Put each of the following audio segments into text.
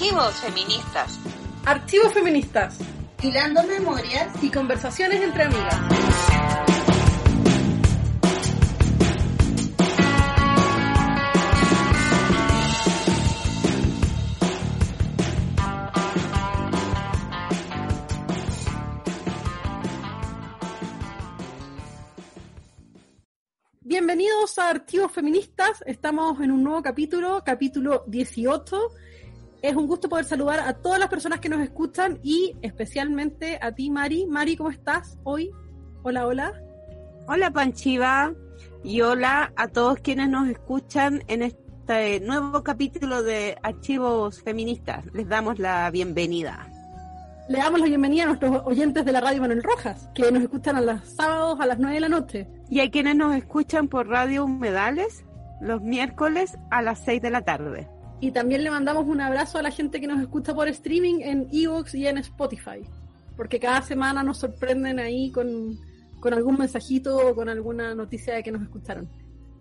Archivos feministas. Archivos feministas. Hilando memorias y conversaciones entre amigas. Bienvenidos a Archivos Feministas. Estamos en un nuevo capítulo, capítulo 18. Es un gusto poder saludar a todas las personas que nos escuchan y especialmente a ti, Mari. Mari, ¿cómo estás hoy? Hola, hola. Hola, Panchiva. Y hola a todos quienes nos escuchan en este nuevo capítulo de Archivos Feministas. Les damos la bienvenida. Le damos la bienvenida a nuestros oyentes de la radio Manuel Rojas, que nos escuchan a los sábados a las 9 de la noche. Y hay quienes nos escuchan por Radio Humedales los miércoles a las 6 de la tarde. Y también le mandamos un abrazo a la gente que nos escucha por streaming en Evox y en Spotify. Porque cada semana nos sorprenden ahí con, con algún mensajito o con alguna noticia de que nos escucharon.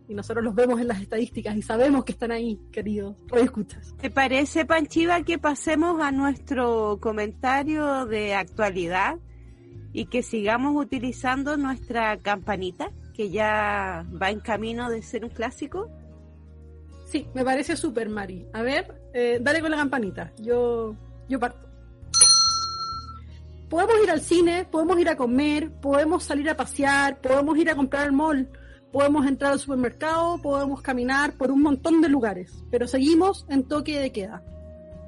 Y nosotros los vemos en las estadísticas y sabemos que están ahí, queridos. Hoy escuchas. ¿Te parece, Panchiva, que pasemos a nuestro comentario de actualidad y que sigamos utilizando nuestra campanita, que ya va en camino de ser un clásico? Sí, me parece súper, Mari. A ver, eh, dale con la campanita. Yo, yo parto. Podemos ir al cine, podemos ir a comer, podemos salir a pasear, podemos ir a comprar al mall, podemos entrar al supermercado, podemos caminar por un montón de lugares, pero seguimos en toque de queda.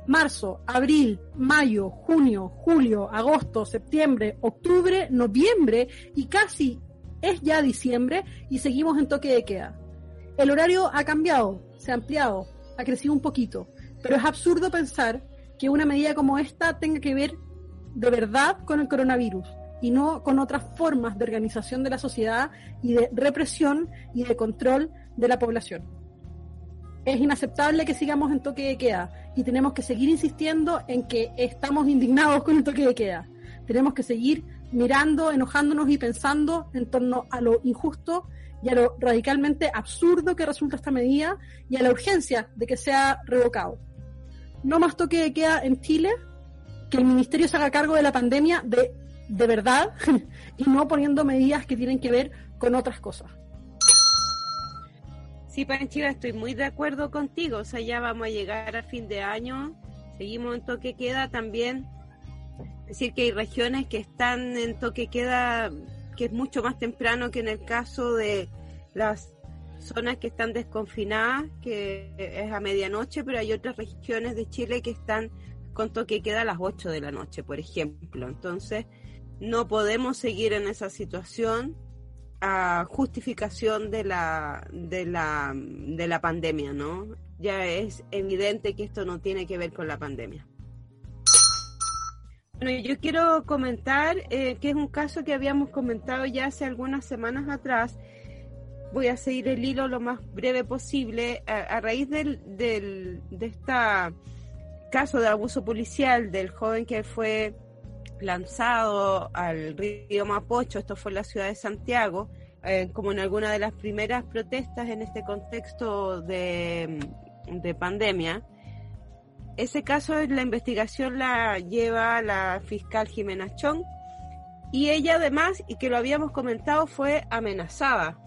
Marzo, abril, mayo, junio, julio, agosto, septiembre, octubre, noviembre y casi es ya diciembre y seguimos en toque de queda. El horario ha cambiado, se ha ampliado, ha crecido un poquito, pero es absurdo pensar que una medida como esta tenga que ver de verdad con el coronavirus y no con otras formas de organización de la sociedad y de represión y de control de la población. Es inaceptable que sigamos en toque de queda y tenemos que seguir insistiendo en que estamos indignados con el toque de queda. Tenemos que seguir mirando, enojándonos y pensando en torno a lo injusto y a lo radicalmente absurdo que resulta esta medida y a la urgencia de que sea revocado. No más toque de queda en Chile, que el ministerio se haga cargo de la pandemia de, de verdad y no poniendo medidas que tienen que ver con otras cosas. Sí, Panchiva, estoy muy de acuerdo contigo. O sea, ya vamos a llegar a fin de año, seguimos en toque queda también. Es decir, que hay regiones que están en toque queda que es mucho más temprano que en el caso de las zonas que están desconfinadas, que es a medianoche, pero hay otras regiones de Chile que están con toque queda a las 8 de la noche, por ejemplo. Entonces, no podemos seguir en esa situación a justificación de la, de la, de la pandemia, ¿no? Ya es evidente que esto no tiene que ver con la pandemia. Bueno, yo quiero comentar eh, que es un caso que habíamos comentado ya hace algunas semanas atrás. Voy a seguir el hilo lo más breve posible. A, raíz del, del, de este caso de abuso policial del joven que fue lanzado al río Mapocho, esto fue en la ciudad de Santiago, eh, como en alguna de las primeras protestas en este contexto de, de pandemia. Ese caso, la investigación la lleva la fiscal Jimena Chong y ella además, y que lo habíamos comentado, fue amenazada.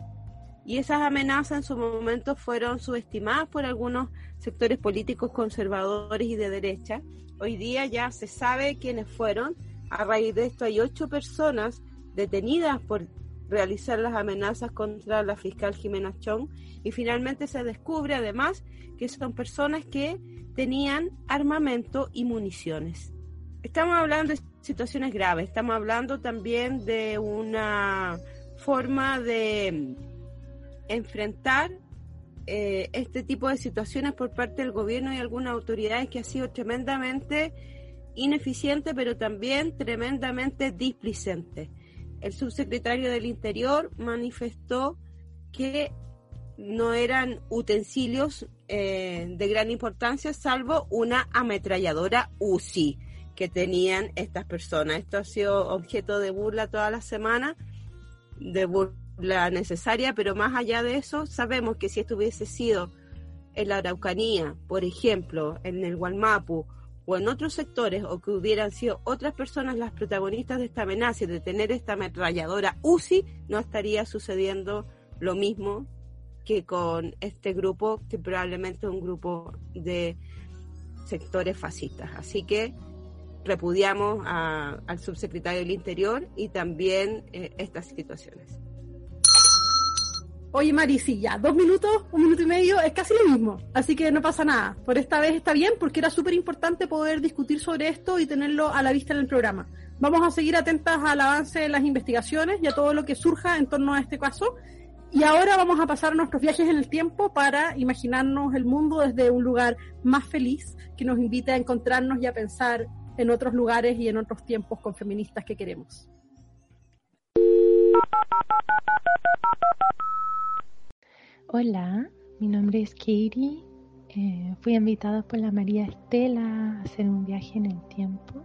Y esas amenazas en su momento fueron subestimadas por algunos sectores políticos conservadores y de derecha. Hoy día ya se sabe quiénes fueron. A raíz de esto hay ocho personas detenidas por realizar las amenazas contra la fiscal Jimena Chong y finalmente se descubre además que son personas que tenían armamento y municiones. Estamos hablando de situaciones graves, estamos hablando también de una forma de enfrentar eh, este tipo de situaciones por parte del gobierno y algunas autoridades que ha sido tremendamente ineficiente, pero también tremendamente displicente. El subsecretario del Interior manifestó que no eran utensilios eh, de gran importancia, salvo una ametralladora UCI que tenían estas personas. Esto ha sido objeto de burla toda la semana, de burla necesaria, pero más allá de eso, sabemos que si esto hubiese sido en la Araucanía, por ejemplo, en el Gualmapu o en otros sectores, o que hubieran sido otras personas las protagonistas de esta amenaza y de tener esta ametralladora UCI, no estaría sucediendo lo mismo que con este grupo, que probablemente es un grupo de sectores fascistas. Así que repudiamos al subsecretario del Interior y también eh, estas situaciones. Oye, Marisilla, dos minutos, un minuto y medio, es casi lo mismo, así que no pasa nada. Por esta vez está bien porque era súper importante poder discutir sobre esto y tenerlo a la vista en el programa. Vamos a seguir atentas al avance de las investigaciones y a todo lo que surja en torno a este caso. Y ahora vamos a pasar nuestros viajes en el tiempo para imaginarnos el mundo desde un lugar más feliz que nos invite a encontrarnos y a pensar en otros lugares y en otros tiempos con feministas que queremos. Hola, mi nombre es Katie. Eh, fui invitada por la María Estela a hacer un viaje en el tiempo.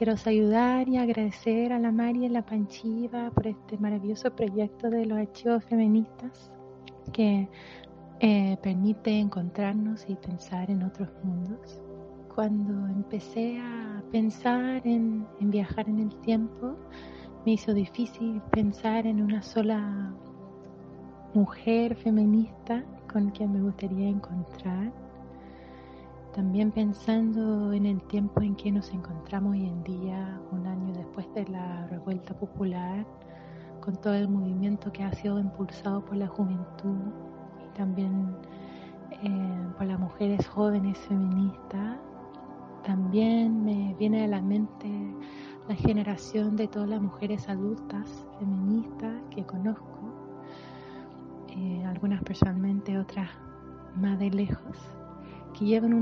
Quiero saludar y agradecer a la María y la Panchiva por este maravilloso proyecto de los archivos feministas que eh, permite encontrarnos y pensar en otros mundos cuando empecé a pensar en, viajar en el tiempo, me hizo difícil pensar en una sola mujer feminista con quien me gustaría encontrar. También pensando en el tiempo en que nos encontramos hoy en día, un año después de la revuelta popular, con todo el movimiento que ha sido impulsado por la juventud y también eh, por las mujeres jóvenes feministas, también me viene a la mente la generación de todas las mujeres adultas feministas que conozco, eh, algunas personalmente, otras más de lejos, llevan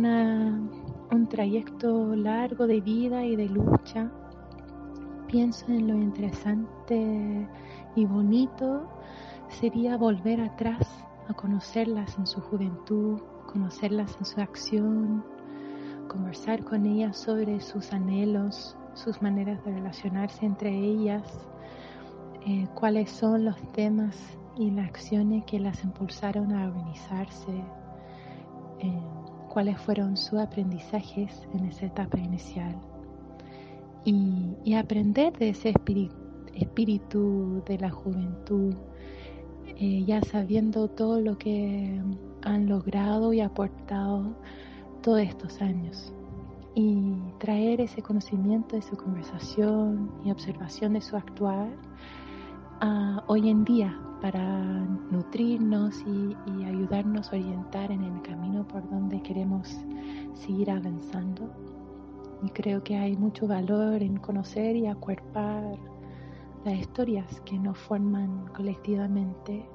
un trayecto largo de vida y de lucha. Pienso en lo interesante y bonito sería volver atrás a conocerlas en su juventud, conocerlas en su acción, conversar con ellas sobre sus anhelos, sus maneras de relacionarse entre ellas, eh, cuáles son los temas y las acciones que las impulsaron a organizarse, cuáles fueron sus aprendizajes en esa etapa inicial. Y, aprender de ese espíritu, de la juventud, eh, ya sabiendo todo lo que han logrado y aportado todos estos años. Y traer ese conocimiento de su conversación y observación de su actuar a hoy en día para nutrirnos y, y, ayudarnos a orientar en el camino por donde queremos seguir avanzando. Y creo que hay mucho valor en conocer y acuerpar las historias que nos forman colectivamente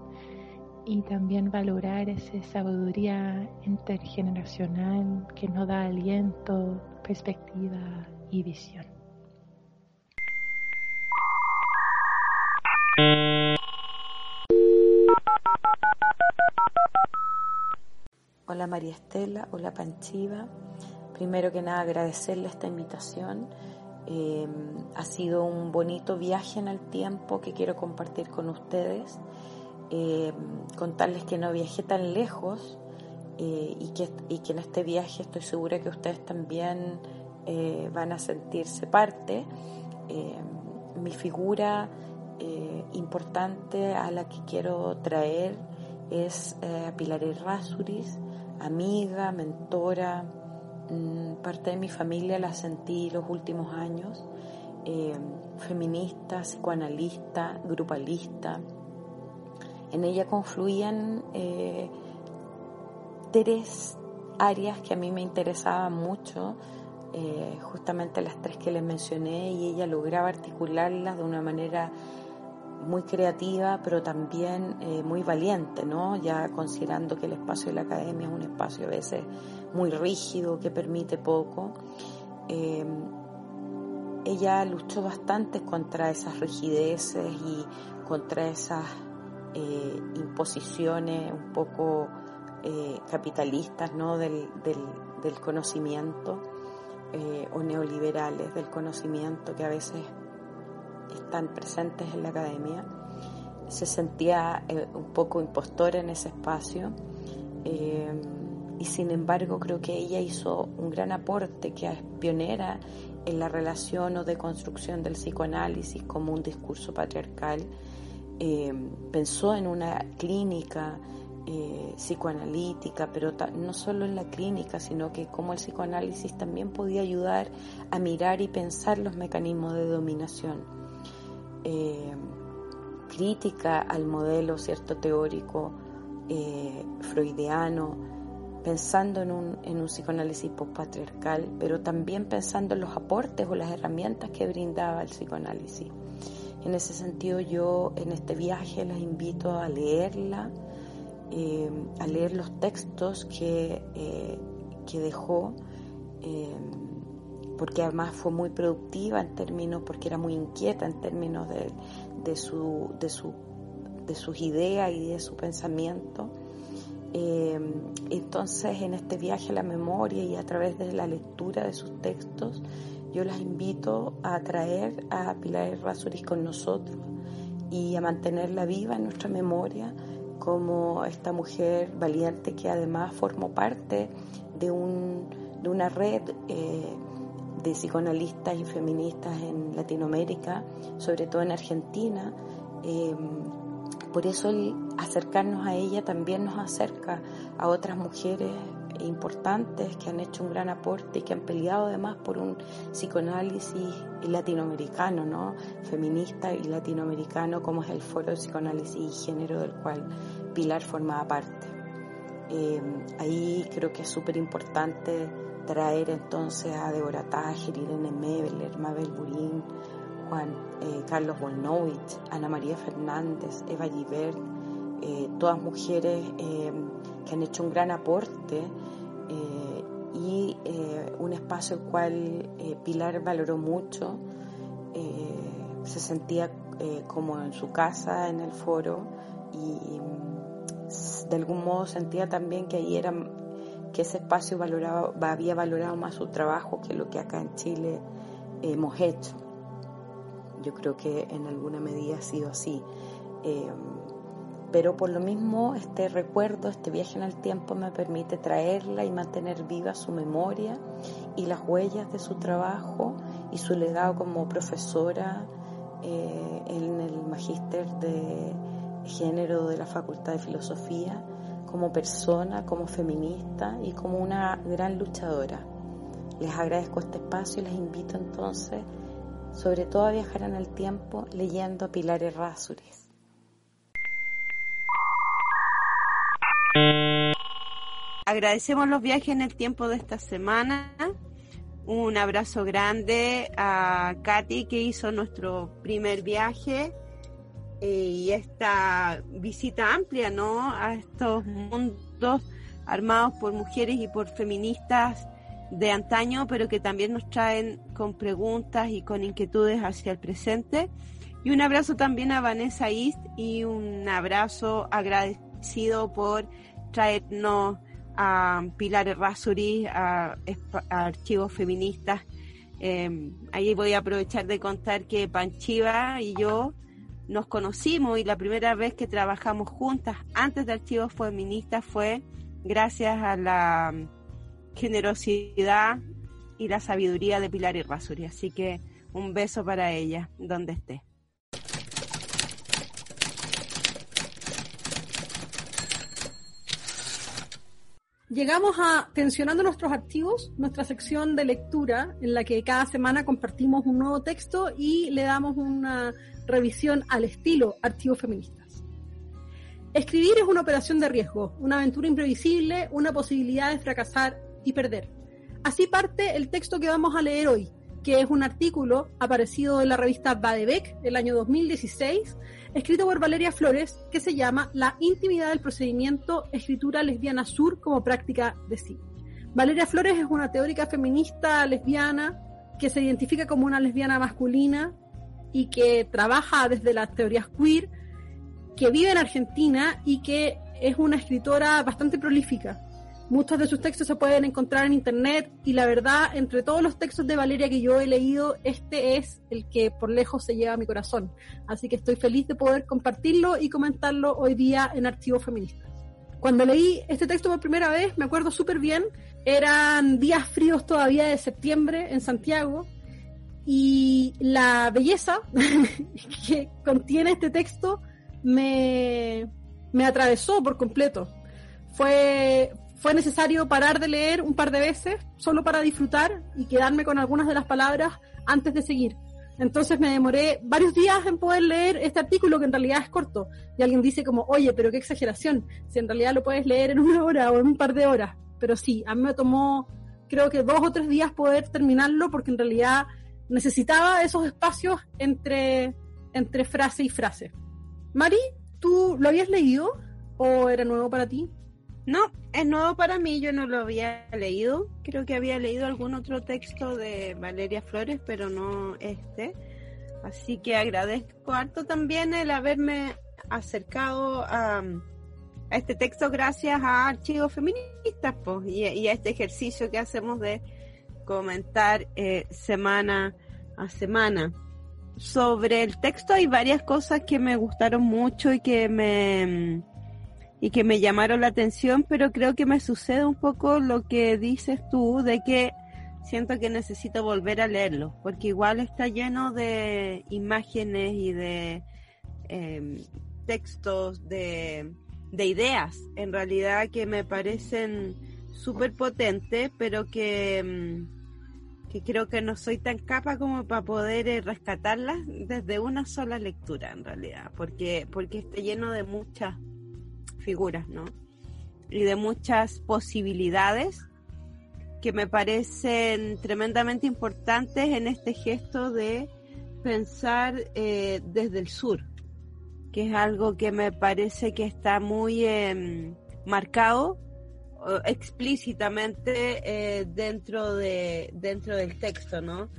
y también valorar esa sabiduría intergeneracional que nos da aliento, perspectiva y visión. Hola María Estela, hola Panchiva. Primero que nada agradecerle esta invitación. Eh, ha sido un bonito viaje en el tiempo que quiero compartir con ustedes eh, contarles que no viajé tan lejos eh, y, que, y que en este viaje estoy segura que ustedes también eh, van a sentirse parte. mi figura importante a la que quiero traer es a Pilar Errázuriz, amiga, mentora, mm, parte de mi familia la sentí los últimos años, feminista, psicoanalista, grupalista, en ella confluían eh, tres áreas que a mí me interesaban mucho, eh, justamente las tres que les mencioné, y ella lograba articularlas de una manera muy creativa, pero también eh, muy valiente, ¿no? Ya considerando que el espacio de la academia es un espacio a veces muy rígido, que permite poco. Eh, ella luchó bastante contra esas rigideces y contra esas eh, imposiciones un poco capitalistas, ¿no? Del conocimiento o neoliberales del conocimiento que a veces están presentes en la academia. Se sentía eh, un poco impostora en ese espacio eh, y sin embargo creo que ella hizo un gran aporte que es pionera en la relación o deconstrucción del psicoanálisis como un discurso patriarcal. Eh, pensó en una clínica psicoanalítica, pero no solo en la clínica, sino que como el psicoanálisis también podía ayudar a mirar y pensar los mecanismos de dominación eh, crítica al modelo cierto teórico eh, freudiano, pensando en un, en un psicoanálisis postpatriarcal, pero también pensando en los aportes o las herramientas que brindaba el psicoanálisis. En ese sentido yo en este viaje las invito a leerla, eh, a leer los textos que, eh, que dejó porque además fue muy productiva en términos, porque era muy inquieta en términos de, de, su, de, su, de sus ideas y de su pensamiento. Eh, entonces, en este viaje a la memoria y a través de la lectura de sus textos, yo las invito a traer a Pilar Errázuriz con nosotros y a mantenerla viva en nuestra memoria como esta mujer valiente que además formó parte de, un, de una red eh, de psicoanalistas y feministas en Latinoamérica, sobre todo en Argentina. Eh, por eso el acercarnos a ella también nos acerca a otras mujeres importantes que han hecho un gran aporte y que han peleado además por un psicoanálisis latinoamericano, ¿no? feminista y latinoamericano, como es el Foro de Psicoanálisis y Género del cual Pilar formaba parte. Eh, ahí creo que es súper importante traer entonces a Deborah Tajer, Irene Mebler, Mabel Burín, Juan eh, Carlos Bonowitz, Ana María Fernández, Eva Givert, eh, todas mujeres eh, que han hecho un gran aporte y un espacio el cual Pilar valoró mucho, se sentía como en su casa en el foro y mm, de algún modo sentía también que ahí era que ese espacio valoraba, había valorado más su trabajo que lo que acá en Chile hemos hecho. Yo creo que en alguna medida ha sido así. Eh, pero por lo mismo este recuerdo, este viaje en el tiempo me permite traerla y mantener viva su memoria y las huellas de su trabajo y su legado como profesora eh, en el magíster de género de la Facultad de Filosofía como persona, como feminista y como una gran luchadora. Les agradezco este espacio y les invito entonces, sobre todo a viajar en el tiempo leyendo a Pilar Errázuriz. Agradecemos los viajes en el tiempo de esta semana. Un abrazo grande a Katy que hizo nuestro primer viaje y esta visita amplia, ¿no? A estos mundos armados por mujeres y por feministas de antaño, pero que también nos traen con preguntas y con inquietudes hacia el presente. Y un abrazo también a Vanessa East y un abrazo agradecido por traernos a Pilar Errázuri, a, Archivos Feministas. Eh, ahí voy a aprovechar de contar que Panchiva y yo nos conocimos y la primera vez que trabajamos juntas antes de Archivos Feministas fue gracias a la generosidad y la sabiduría de Pilar y Rasuri. Así que un beso para ella, donde esté. Llegamos a Tensionando nuestros archivos, nuestra sección de lectura en la que cada semana compartimos un nuevo texto y le damos una revisión al estilo archivos feministas. Escribir es una operación de riesgo, una aventura imprevisible, una posibilidad de fracasar y perder. Así parte el texto que vamos a leer hoy, que es un artículo aparecido en la revista Badebec el año 2016, escrito por Valeria Flores, que se llama La intimidad del procedimiento escritura lesbiana sur como práctica de sí. Valeria Flores es una teórica feminista lesbiana que se identifica como una lesbiana masculina y que trabaja desde las teorías queer, que vive en Argentina y que es una escritora bastante prolífica. Muchos de sus textos se pueden encontrar en internet y la verdad, entre todos los textos de Valeria que yo he leído, este es el que por lejos se lleva a mi corazón. Así que estoy feliz de poder compartirlo y comentarlo hoy día en Archivo Feminista. Cuando leí este texto por primera vez, me acuerdo súper bien, eran días fríos todavía de septiembre en Santiago y la belleza que contiene este texto me, me atravesó por completo. Fue, fue necesario parar de leer un par de veces solo para disfrutar y quedarme con algunas de las palabras antes de seguir. Entonces me demoré varios días en poder leer este artículo que en realidad es corto. Y alguien dice como, oye, pero qué exageración, si en realidad lo puedes leer en una hora o en un par de horas. Pero sí, a mí me tomó creo que dos o tres días poder terminarlo porque en realidad necesitaba esos espacios entre, entre frase y frase. Mari, ¿tú lo habías leído o era nuevo para ti? No, es nuevo para mí, yo no lo había leído. Creo que había leído algún otro texto de Valeria Flores, pero no este. Así que agradezco harto también el haberme acercado a, este texto gracias a Archivos Feministas y, a este ejercicio que hacemos de comentar eh, semana a semana. Sobre el texto hay varias cosas que me gustaron mucho y que me y que me llamaron la atención, pero creo que me sucede un poco lo que dices tú de que siento que necesito volver a leerlo, porque igual está lleno de imágenes y de em, textos, de, de, ideas, en realidad que me parecen súper potentes, pero que, em, que creo que no soy tan capa como para poder eh, rescatarlas desde una sola lectura, en realidad, porque, porque está lleno de muchas figuras, ¿no? Y de muchas posibilidades que me parecen tremendamente importantes en este gesto de pensar eh, desde el sur, que es algo que me parece que está muy em, marcado explícitamente eh, dentro de dentro del texto, ¿no?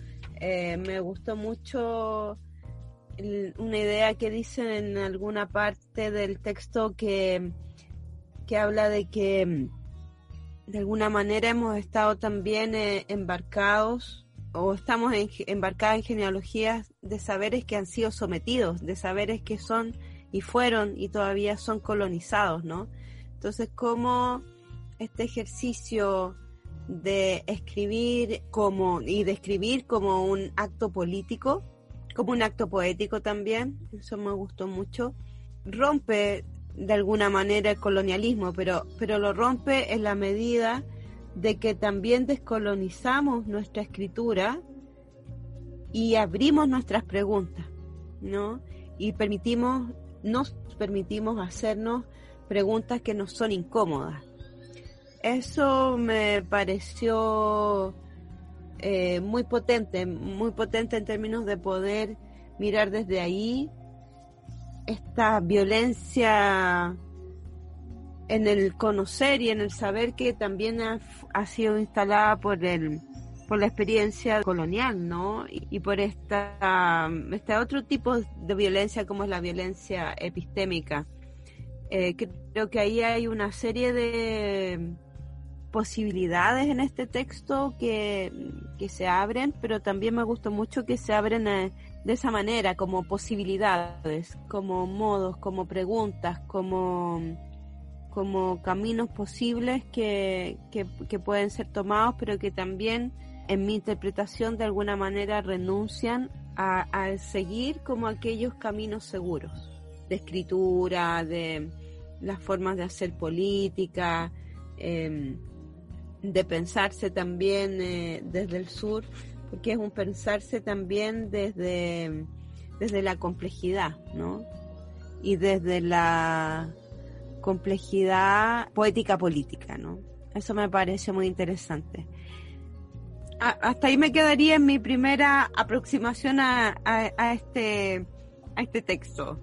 Eh, me gustó mucho una idea que dicen en alguna parte del texto que, que habla de que mm, de alguna manera hemos estado también eh, embarcados o estamos embarcados en genealogías de saberes que han sido sometidos, de saberes que son y fueron y todavía son colonizados, ¿no? Entonces, ¿cómo este ejercicio de escribir como y de escribir como un acto político como un acto poético también, eso me gustó mucho. Rompe de alguna manera el colonialismo, pero, pero lo rompe en la medida de que también descolonizamos nuestra escritura y abrimos nuestras preguntas, ¿no? Y permitimos, nos permitimos hacernos preguntas que nos son incómodas. Eso me pareció eh, muy potente, muy potente en términos de poder mirar desde ahí esta violencia en el conocer y en el saber que también ha, sido instalada por el por la experiencia colonial, ¿no? Y, por esta este otro tipo de violencia como es la violencia epistémica. Eh, creo que ahí hay una serie de posibilidades en este texto que, se abren, pero también me gustó mucho que se abren eh, de esa manera, como posibilidades, como modos, como preguntas, como, como caminos posibles que, que, pueden ser tomados, pero que también en mi interpretación de alguna manera renuncian a, seguir como aquellos caminos seguros de escritura, de las formas de hacer política, eh, de pensarse también eh, desde el sur, porque es un pensarse también desde, desde la complejidad, ¿no? Y desde la complejidad poética política, ¿no? Eso me parece muy interesante. hasta ahí me quedaría en mi primera aproximación a, a, este, a este texto.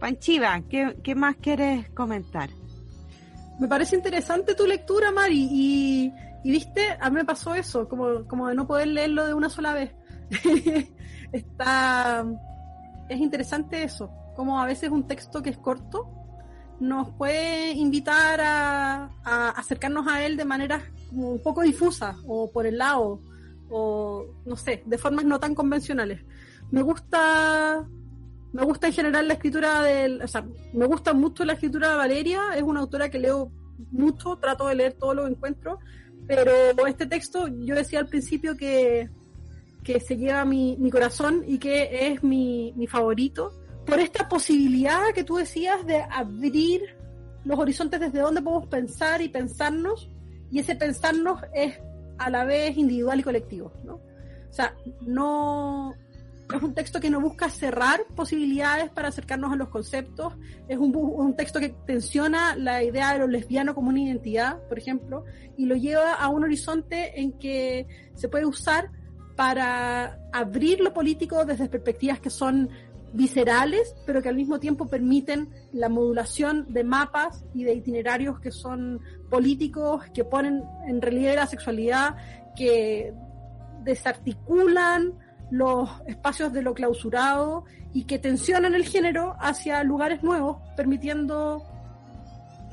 Panchiva, ¿qué, ¿qué, más quieres comentar? Me parece interesante tu lectura, Mari, y, viste, a mí me pasó eso, como, como de no poder leerlo de una sola vez. Está, es interesante eso, como a veces un texto que es corto nos puede invitar a, a acercarnos a él de manera un poco difusa o por el lado o no sé, de formas no tan convencionales. Me gusta me gusta en general la escritura del, o sea, me gusta mucho la escritura de Valeria, es una autora que leo mucho, trato de leer todo lo que encuentro, pero este texto yo decía al principio que, que se lleva mi, mi corazón y que es mi, mi favorito, por esta posibilidad que tú decías de abrir los horizontes desde donde podemos pensar y pensarnos, y ese pensarnos es a la vez individual y colectivo, ¿no? O sea, no es un texto que no busca cerrar posibilidades para acercarnos a los conceptos, es un, un texto que tensiona la idea de lo lesbiano como una identidad, por ejemplo, y lo lleva a un horizonte en que se puede usar para abrir lo político desde perspectivas que son viscerales, pero que al mismo tiempo permiten la modulación de mapas y de itinerarios que son políticos, que ponen en relieve la sexualidad, que desarticulan los espacios de lo clausurado y que tensionan el género hacia lugares nuevos, permitiendo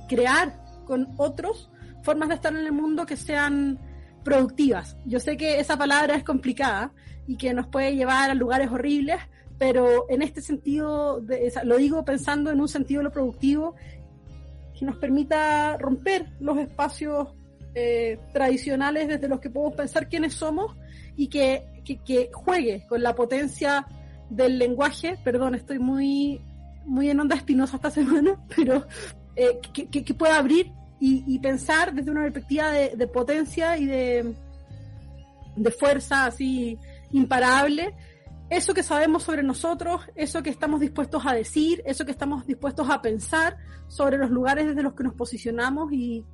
crear con otros formas de estar en el mundo que sean productivas. Yo sé que esa palabra es complicada y que nos puede llevar a lugares horribles, pero en este sentido, lo digo pensando en un sentido de lo productivo, que nos permita romper los espacios eh, tradicionales desde los que podemos pensar quiénes somos y que, que, juegue con la potencia del lenguaje, perdón, estoy muy, muy en onda espinosa esta semana, pero eh, que, pueda abrir y, y, pensar desde una perspectiva de, potencia y de, de fuerza así imparable eso que sabemos sobre nosotros, eso que estamos dispuestos a decir, eso que estamos dispuestos a pensar sobre los lugares desde los que nos posicionamos y,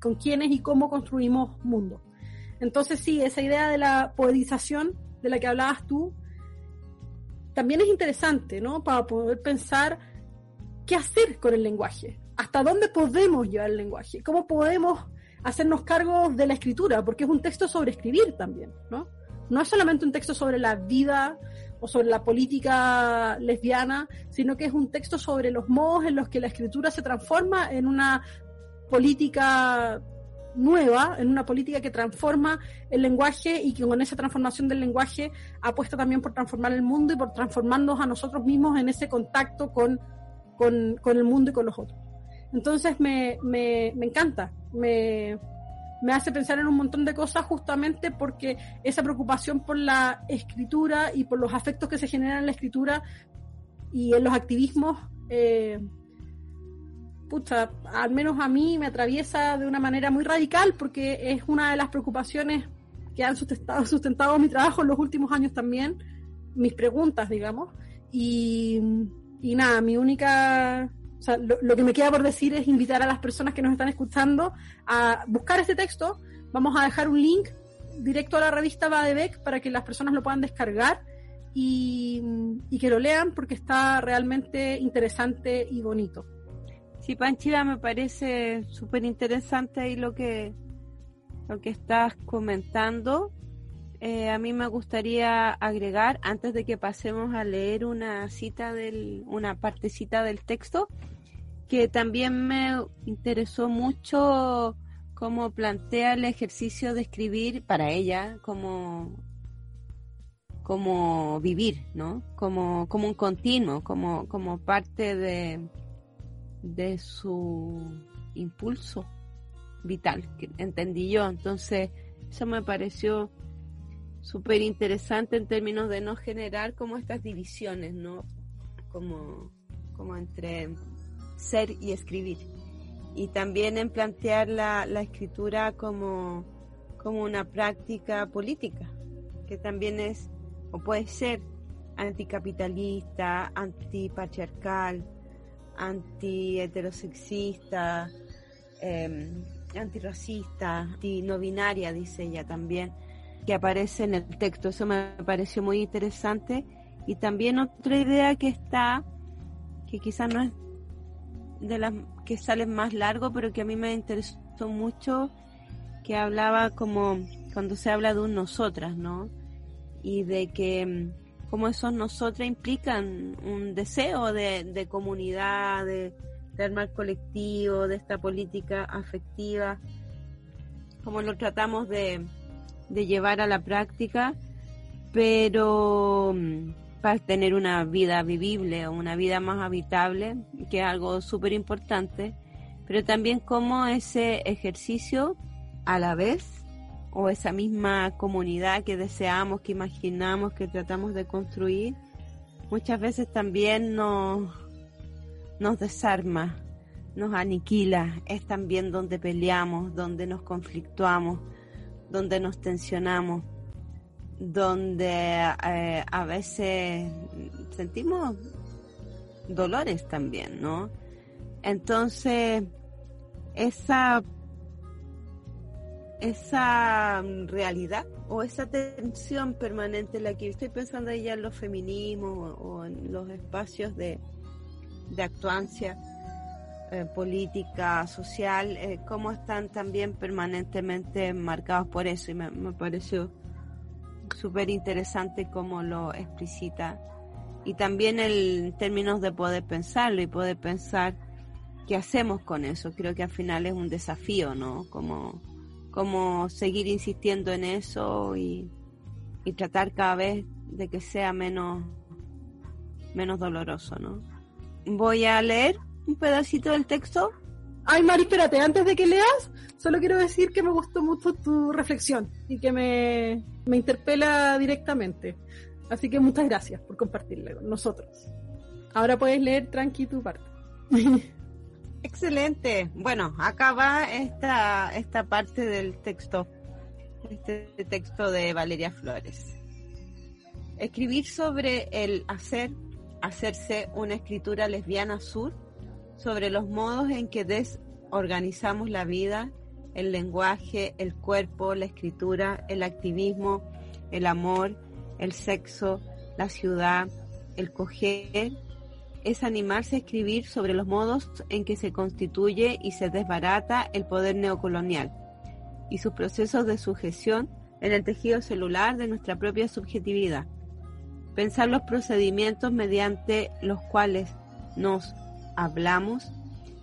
con quiénes y cómo construimos mundo. Entonces sí, esa idea de la poetización de la que hablabas tú, también es interesante, ¿no? Para poder pensar qué hacer con el lenguaje, hasta dónde podemos llevar el lenguaje, cómo podemos hacernos cargo de la escritura, porque es un texto sobre escribir también, ¿no? no es solamente un texto sobre la vida o sobre la política lesbiana, sino que es un texto sobre los modos en los que la escritura se transforma en una política nueva, en una política que transforma el lenguaje y que con esa transformación del lenguaje apuesta también por transformar el mundo y por transformarnos a nosotros mismos en ese contacto con, con, con el mundo y con los otros. Entonces me, me, me encanta, me, me hace pensar en un montón de cosas justamente porque esa preocupación por la escritura y por los afectos que se generan en la escritura y en los activismos, eh, al menos a mí me atraviesa de una manera muy radical porque es una de las preocupaciones que han sustentado, sustentado mi trabajo en los últimos años también, mis preguntas, digamos, y, nada, mi única o sea, lo, que me queda por decir es invitar a las personas que nos están escuchando a buscar este texto. Vamos a dejar un link directo a la revista Badebeck para que las personas lo puedan descargar y, que lo lean porque está realmente interesante y bonito. Sí, Panchida, me parece súper interesante ahí lo que, lo que estás comentando. Eh, a mí me gustaría agregar, antes de que pasemos a leer una cita del, una partecita del texto, que también me interesó mucho cómo plantea el ejercicio de escribir para ella como, como vivir, ¿no? Como, como un continuo, como, como parte de, de su impulso vital, que entendí yo. Entonces, eso me pareció súper interesante en términos de no generar como estas divisiones, ¿no? Como, como entre ser y escribir. Y también en plantear la, la escritura como, como una práctica política, que también es o puede ser anticapitalista, antipatriarcal, anti-heterosexista, eh, antirracista, anti no binaria, dice ella también. que aparece en el texto. Eso me pareció muy interesante. Y también otra idea que está, que quizás no es de las que sale más largo, pero que a mí me interesó mucho, que hablaba como cuando se habla de un nosotras, ¿no? Y de que mm, como esos nosotras implican un deseo de, comunidad, de, de armar colectivo, de esta política afectiva, como lo tratamos de, de llevar a la práctica, pero mm, para tener una vida vivible o una vida más habitable, que es algo súper importante, pero también como ese ejercicio a la vez o esa misma comunidad que deseamos, que imaginamos, que tratamos de construir, muchas veces también nos, desarma, nos aniquila, es también donde peleamos, donde nos conflictuamos, donde nos tensionamos, donde eh, a veces sentimos dolores también, ¿no? Entonces, esa, esa realidad o esa tensión permanente en la que estoy pensando ya en los feminismos o, en los espacios de, de actuancia, eh, política, social, eh, cómo están también permanentemente marcados por eso y me, pareció súper interesante cómo lo explicita y también el, en términos de poder pensarlo y poder pensar qué hacemos con eso. Creo que al final es un desafío, ¿no? Como, como seguir insistiendo en eso y, y tratar cada vez de que sea menos, menos doloroso, ¿no? Voy a leer un pedacito del texto? Ay, Mari, espérate, antes de que leas, solo quiero decir que me gustó mucho tu reflexión y que me, me interpela directamente. Así que muchas gracias por compartirla con nosotros. Ahora puedes leer tranqui tu parte. Excelente. Bueno, acá va esta, esta parte del texto, este texto de Valeria Flores. Escribir sobre el hacer, hacerse una escritura lesbiana sur sobre los modos en que desorganizamos la vida, el lenguaje, el cuerpo, la escritura, el activismo, el amor, el sexo, la ciudad, el coger, es animarse a escribir sobre los modos en que se constituye y se desbarata el poder neocolonial y sus procesos de sujeción en el tejido celular de nuestra propia subjetividad. Pensar los procedimientos mediante los cuales nos hablamos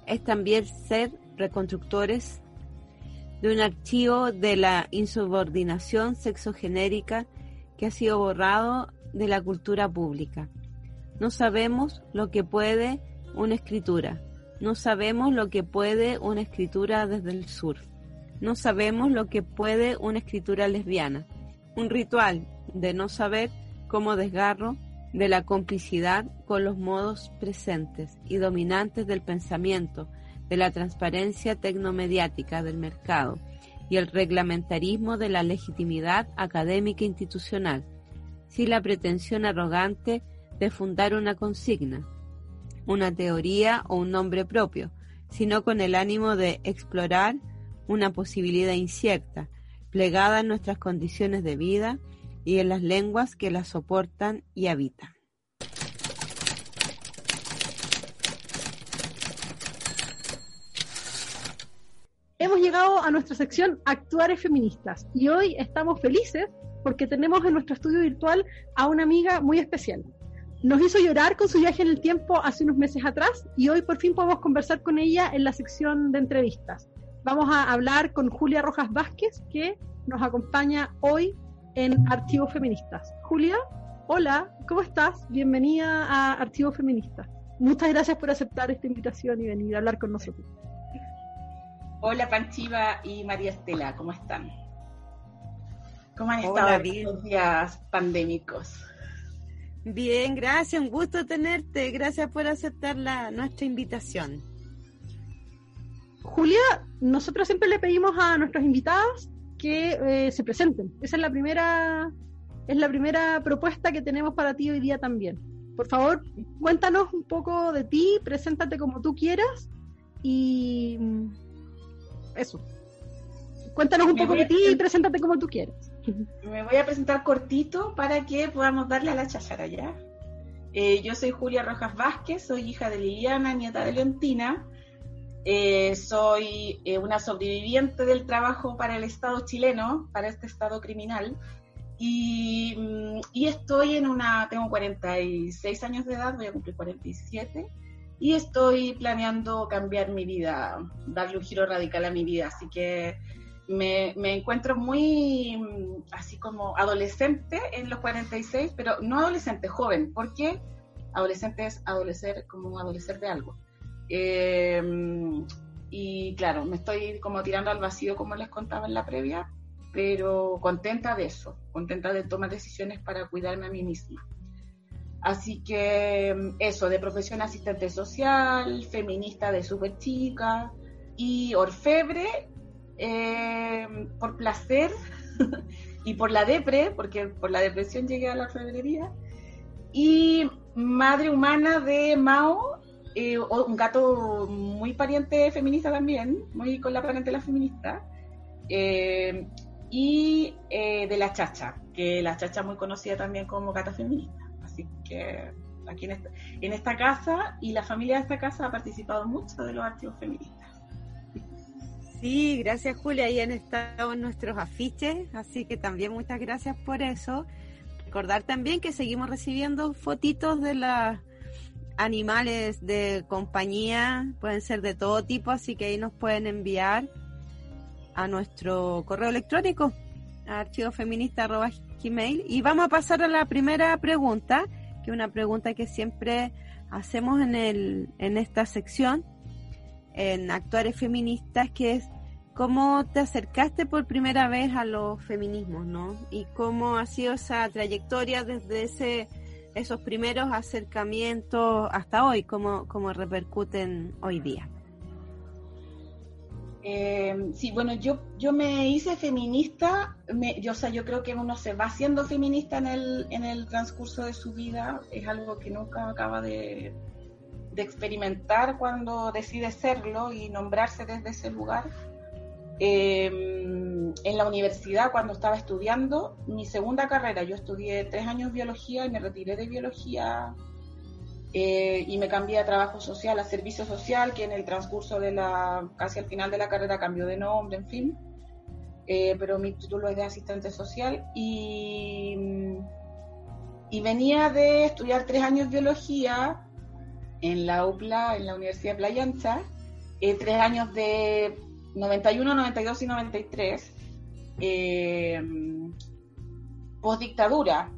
es también ser reconstructores de un archivo de la insubordinación sexogenérica que ha sido borrado de la cultura pública. No sabemos lo que puede una escritura, no sabemos lo que puede una escritura desde el sur, no sabemos lo que puede una escritura lesbiana, un ritual de no saber cómo desgarro de la complicidad con los modos presentes y dominantes del pensamiento, de la transparencia tecnomediática del mercado y el reglamentarismo de la legitimidad académica institucional, sin la pretensión arrogante de fundar una consigna, una teoría o un nombre propio, sino con el ánimo de explorar una posibilidad incierta, plegada en nuestras condiciones de vida y en las lenguas que la soportan y habitan. Hemos llegado a nuestra sección Actuares Feministas y hoy estamos felices porque tenemos en nuestro estudio virtual a una amiga muy especial. Nos hizo llorar con su viaje en el tiempo hace unos meses atrás y hoy por fin podemos conversar con ella en la sección de entrevistas. Vamos a hablar con Julia Rojas Vázquez, que nos acompaña hoy en Archivos Feministas. Julia, hola, ¿cómo estás? Bienvenida a Archivos Feministas. Muchas gracias por aceptar esta invitación y venir a hablar con nosotros. Hola Panchiva y María Estela, ¿cómo están? ¿Cómo han estado estos días pandémicos? Bien, gracias, un gusto tenerte. Gracias por aceptar la, nuestra invitación. Julia, nosotros siempre le pedimos a nuestros invitados que eh, se presenten. Esa es la primera es la primera propuesta que tenemos para ti hoy día también. Por favor, cuéntanos un poco de ti, preséntate como tú quieras y eso. Cuéntanos un poco de ti y preséntate como tú quieras. Me voy a presentar cortito para que podamos darle a la chachara ya. Eh, yo soy Julia Rojas Vázquez, soy hija de Liliana, nieta de Leontina. Eh, soy eh, una sobreviviente del trabajo para el Estado chileno, para este Estado criminal. Y, mm, y, estoy en una, tengo 46 años de edad, voy a cumplir 47, y estoy planeando cambiar mi vida, darle un giro radical a mi vida. Así que me, me, encuentro muy mm, así como adolescente en los 46, pero no adolescente, joven, porque adolescente es adolecer como adolecer de algo. Eh, y claro, me estoy como tirando al vacío como les contaba en la previa, pero contenta de eso, contenta de tomar decisiones para cuidarme a mí misma. Así que mm, eso, de profesión asistente social, feminista de super chica y orfebre eh, por placer y por la depre, porque por la depresión llegué a la febrería, y madre humana de Mao, eh, un gato muy pariente feminista también, muy con la parentela feminista, eh, y de la chacha, que la chacha muy conocida también como gata feminista. Así que aquí en esta, en esta casa y la familia de esta casa ha participado mucho de los archivos feministas. Sí, gracias Julia, ahí han estado nuestros afiches, así que también muchas gracias por eso. Recordar también que seguimos recibiendo fotitos de los animales de compañía, pueden ser de todo tipo, así que ahí nos pueden enviar a nuestro correo electrónico, archivofeminista.gmail. Y vamos a pasar a la primera pregunta, que es una pregunta que siempre hacemos en, el, en esta sección, en Actuales Feministas, que es cómo te acercaste por primera vez a los feminismos, ¿no? Y cómo ha sido esa trayectoria desde ese, esos primeros acercamientos hasta hoy, cómo, cómo repercuten hoy día. Eh, sí, bueno, yo, yo me hice feminista, yo, o sea, yo creo que uno se va haciendo feminista en el, en el transcurso de su vida, es algo que nunca acaba de, de experimentar cuando decide serlo y nombrarse desde ese lugar. Em, en la universidad, cuando estaba estudiando mi segunda carrera, yo estudié tres años biología y me retiré de biología eh, y me cambié a trabajo social, a servicio social, que en el transcurso de la, casi al final de la carrera cambió de nombre, en fin. Eh, pero mi título es de asistente social y, y venía de estudiar tres años biología en la UPLA, en la Universidad de Playa Ancha, eh, tres años de 91, 92 y 93, eh, post dictadura.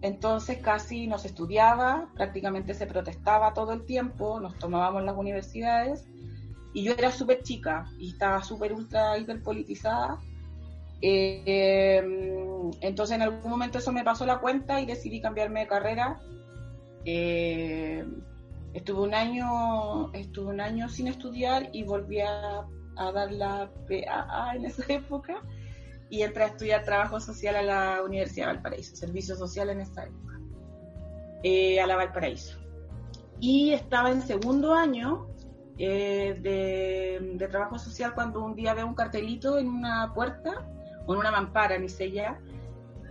Entonces casi no se estudiaba, prácticamente se protestaba todo el tiempo, nos tomábamos las universidades y yo era súper chica y estaba súper ultra hiperpolitizada. Eh, entonces en algún momento eso me pasó la cuenta y decidí cambiarme de carrera. Eh, Estuve un año, estuve un año sin estudiar y volví a, dar la PAA en esa época y entré a estudiar trabajo social a la Universidad de Valparaíso, servicio social en esa época, eh, a la Valparaíso. Y estaba en segundo año eh, de, trabajo social cuando un día veo un cartelito en una puerta o en una mampara, ni sé ya,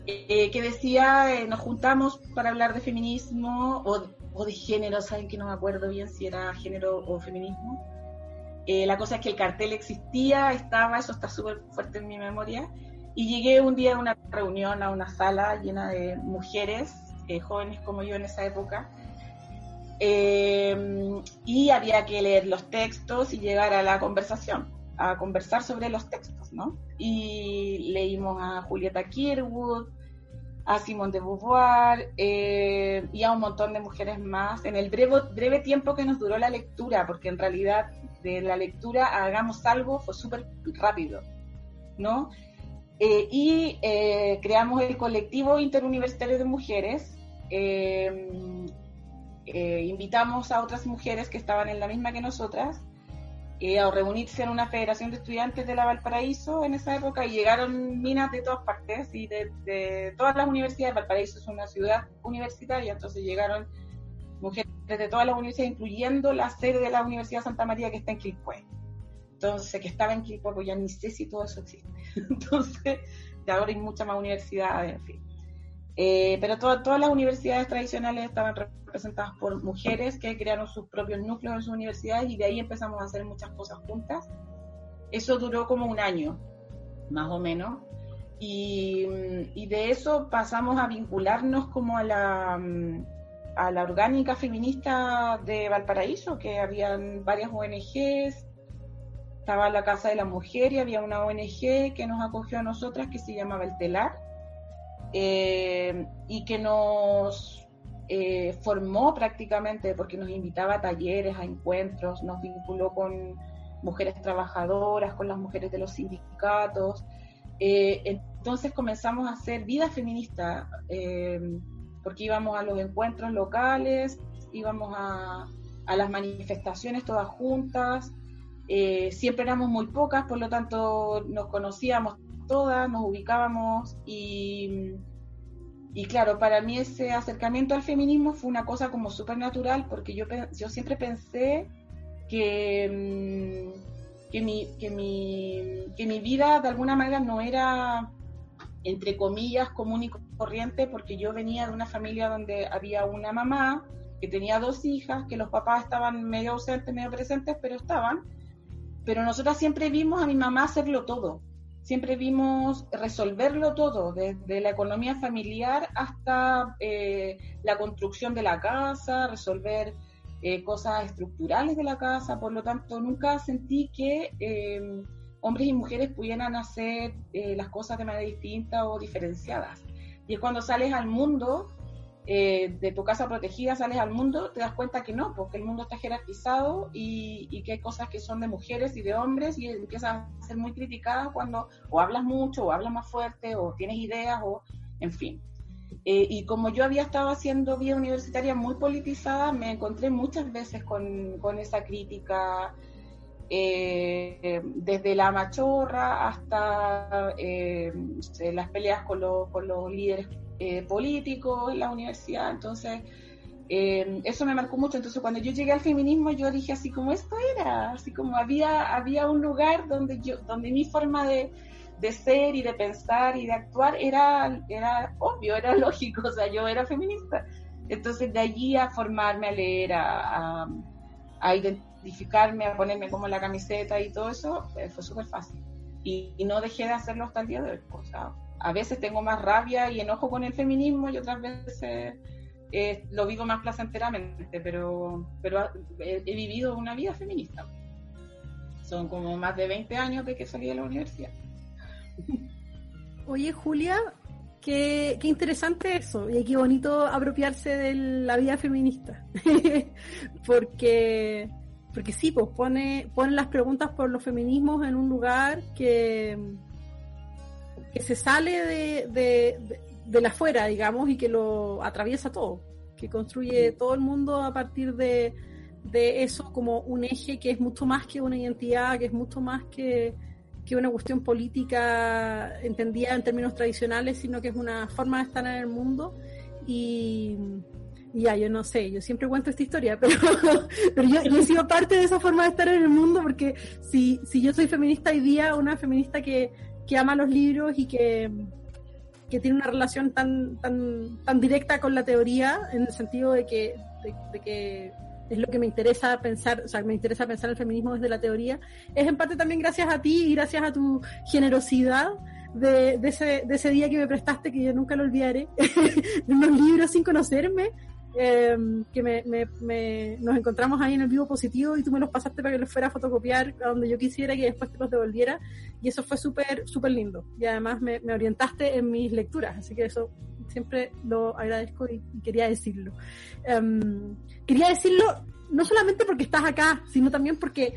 eh, que decía nos juntamos para hablar de feminismo o o de género, saben que no me acuerdo bien si era género o feminismo. Eh, la cosa es que el cartel existía, estaba, eso está súper fuerte en mi memoria. Y llegué un día a una reunión, a una sala llena de mujeres, eh, jóvenes como yo en esa época, eh, y había que leer los textos y llegar a la conversación, a conversar sobre los textos, ¿no? Y leímos a Julieta Kirwood, a Simone de Beauvoir eh, y a un montón de mujeres más en el breve, breve tiempo que nos duró la lectura, porque en realidad de la lectura hagamos algo fue súper rápido, ¿no? Eh, y eh, creamos el colectivo interuniversitario de mujeres. invitamos a otras mujeres que estaban en la misma que nosotras eh, a reunirse en una federación de estudiantes de la Valparaíso en esa época y llegaron minas de todas partes y de, todas las universidades. Valparaíso es una ciudad universitaria, entonces llegaron mujeres de todas las universidades, incluyendo la sede de la Universidad Santa María que está en Quilpué. entonces que estaba en Quilpué, pues ya ni sé si todo eso existe. Entonces, de ahora hay muchas más universidades, en fin. Eh, pero todas las universidades tradicionales estaban representadas por mujeres que crearon sus propios núcleos en sus universidades y de ahí empezamos a hacer muchas cosas juntas. Eso duró como un año, más o menos. Y, y de eso pasamos a vincularnos como a la, a la orgánica feminista de Valparaíso, que habían varias ONGs, estaba la Casa de la Mujer y había una ONG que nos acogió a nosotras que se llamaba El Telar eh, y que nos eh, formó prácticamente porque nos invitaba a talleres, a encuentros, nos vinculó con mujeres trabajadoras, con las mujeres de los sindicatos. Eh, entonces comenzamos a hacer vida feminista porque íbamos a los encuentros locales, íbamos a, a las manifestaciones todas juntas, siempre éramos muy pocas, por lo tanto nos conocíamos todas, nos ubicábamos y, y claro, para mí ese acercamiento al feminismo fue una cosa como súper natural porque yo, yo siempre pensé que, mm, que, mi, que, mi, que mi vida de alguna manera no era entre comillas común y corriente porque yo venía de una familia donde había una mamá que tenía dos hijas, que los papás estaban medio ausentes, medio presentes, pero estaban. Pero nosotras siempre vimos a mi mamá hacerlo todo, siempre vimos resolverlo todo, desde la economía familiar hasta eh, la construcción de la casa, resolver eh, cosas estructurales de la casa, por lo tanto nunca sentí que eh, hombres y mujeres pudieran hacer las cosas de manera distinta o diferenciadas. Y es cuando sales al mundo eh, de tu casa protegida sales al mundo, te das cuenta que no, porque el mundo está jerarquizado y, que hay cosas que son de mujeres y de hombres y empiezas a ser muy criticada cuando o hablas mucho o hablas más fuerte o tienes ideas o en fin. Eh, y como yo había estado haciendo vida universitaria muy politizada, me encontré muchas veces con, esa crítica, eh, desde la machorra hasta las peleas con, con los líderes eh, políticos en la universidad, entonces eh, eso me marcó mucho. Entonces cuando yo llegué al feminismo yo dije así como esto era, así como había, había un lugar donde yo, donde mi forma de, ser y de pensar y de actuar era, era obvio, era lógico, o sea, yo era feminista. Entonces de allí a formarme, a leer, a, a, identificarme, a ponerme como la camiseta y todo eso, eh, fue súper fácil. Y, no dejé de hacerlo hasta el día de hoy. A veces tengo más rabia y enojo con el feminismo y otras veces eh, lo vivo más placenteramente, pero, pero he, vivido una vida feminista. Son como más de 20 años de que salí de la universidad. Oye, Julia, qué, qué interesante eso y qué bonito apropiarse de la vida feminista. porque, porque sí, pues pone, pone las preguntas por los feminismos en un lugar que que se sale de, de, de, la afuera, digamos, y que lo atraviesa todo, que construye todo el mundo a partir de, de eso como un eje que es mucho más que una identidad, que es mucho más que, que una cuestión política entendida en términos tradicionales, sino que es una forma de estar en el mundo. Y, ya, yo no sé, yo siempre cuento esta historia, pero, pero yo, yo, he sido parte de esa forma de estar en el mundo porque si, si yo soy feminista hoy día, una feminista que, que ama los libros y que, tiene una relación tan, tan, tan directa con la teoría, en el sentido de que, de, que es lo que me interesa pensar, o sea, me interesa pensar el feminismo desde la teoría, es en parte también gracias a ti y gracias a tu generosidad de, de, ese, de ese día que me prestaste, que yo nunca lo olvidaré, de unos libros sin conocerme, eh, que me, me, nos encontramos ahí en el vivo positivo y tú me los pasaste para que los fuera a fotocopiar a donde yo quisiera y después te los devolviera. Y eso fue súper súper lindo. Y además me, orientaste en mis lecturas así que eso siempre lo agradezco y, quería decirlo. Em, quería decirlo no solamente porque estás acá sino también porque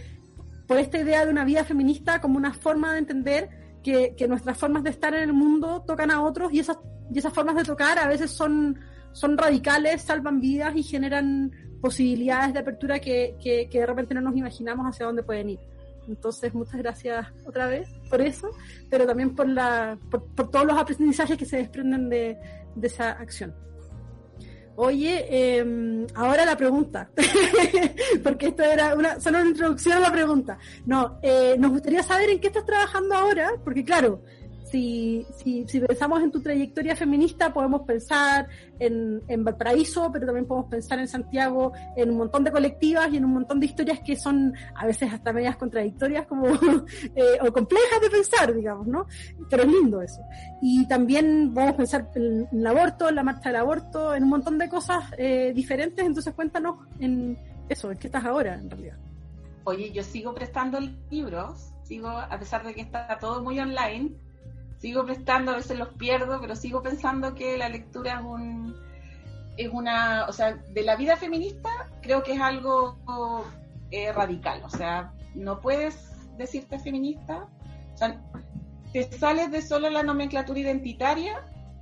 por esta idea de una vida feminista como una forma de entender que, que nuestras formas de estar en el mundo tocan a otros y esas, y esas formas de tocar a veces son son radicales, salvan vidas y generan posibilidades de apertura que, que, de repente no nos imaginamos hacia dónde pueden ir. Entonces, muchas gracias otra vez por eso, pero también por, la, por, todos los aprendizajes que se desprenden de, de esa acción. Oye, em, ahora la pregunta, porque esto era una, solo una introducción a la pregunta. No, eh, nos gustaría saber en qué estás trabajando ahora, porque claro, si, si, pensamos en tu trayectoria feminista, podemos pensar en, en, Valparaíso, pero también podemos pensar en Santiago, en un montón de colectivas y en un montón de historias que son a veces hasta medias contradictorias como eh, o complejas de pensar, digamos, ¿no? Pero es lindo eso. Y también podemos pensar en, el aborto, en la marcha del aborto, en un montón de cosas eh, diferentes, entonces cuéntanos en eso, en qué estás ahora, en realidad. Oye, yo sigo prestando libros, sigo, a pesar de que está todo muy online, sigo prestando, a veces los pierdo, pero sigo pensando que la lectura es un es una, o sea, de la vida feminista creo que es algo eh, radical, o sea, no puedes decirte feminista, o sea, te sales de solo la nomenclatura identitaria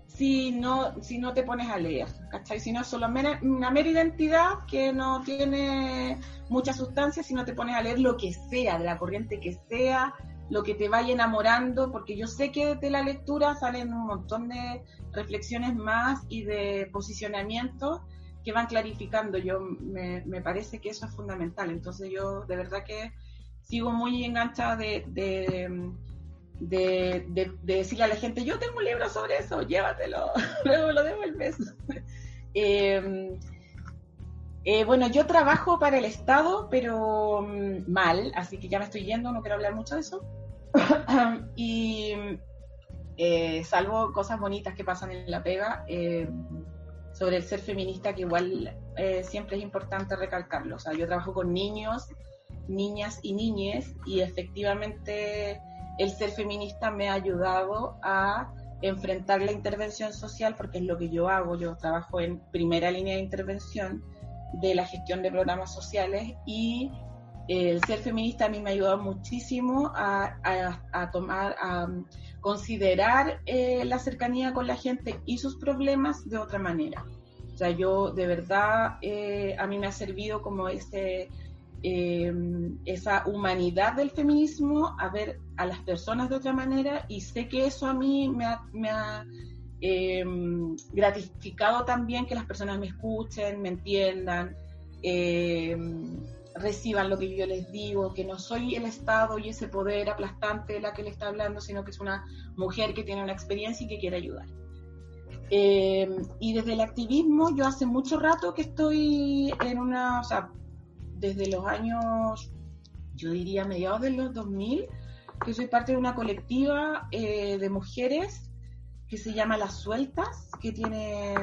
si no, si no te pones a leer, ¿cachai? Si no es solo una mera identidad que no tiene mucha sustancia, si no te pones a leer lo que sea, de la corriente que sea, lo que te vaya enamorando, porque yo sé que de la lectura salen un montón de reflexiones más y de posicionamientos que van clarificando. Yo me, parece que eso es fundamental. Entonces yo de verdad que sigo muy enganchada de, de, decirle a la gente, yo tengo un libro sobre eso, llévatelo, luego lo devuelves. eh, eh, bueno, yo trabajo para el Estado, pero mm, mal, así que ya me estoy yendo, no quiero hablar mucho de eso. y eh, salvo cosas bonitas que pasan en la pega, eh, sobre el ser feminista, que igual eh, siempre es importante recalcarlo. O sea, yo trabajo con niños, niñas y niñes, y efectivamente el ser feminista me ha ayudado a enfrentar la intervención social, porque es lo que yo hago. Yo trabajo en primera línea de intervención de la gestión de programas sociales y el ser feminista a mí me ha ayudado muchísimo a, tomar, a considerar eh, la cercanía con la gente y sus problemas de otra manera. O sea, yo de verdad, eh, a mí me ha servido como ese, em, esa humanidad del feminismo, a ver a las personas de otra manera y sé que eso a mí me ha, em, gratificado también que las personas me escuchen, me entiendan. Eh, reciban lo que yo les digo, que no soy el Estado y ese poder aplastante de la que le está hablando, sino que es una mujer que tiene una experiencia y que quiere ayudar. Eh, y desde el activismo, yo hace mucho rato que estoy en una, o sea, desde los años, yo diría mediados de los 2000, que soy parte de una colectiva eh, de mujeres que se llama Las Sueltas, que tiene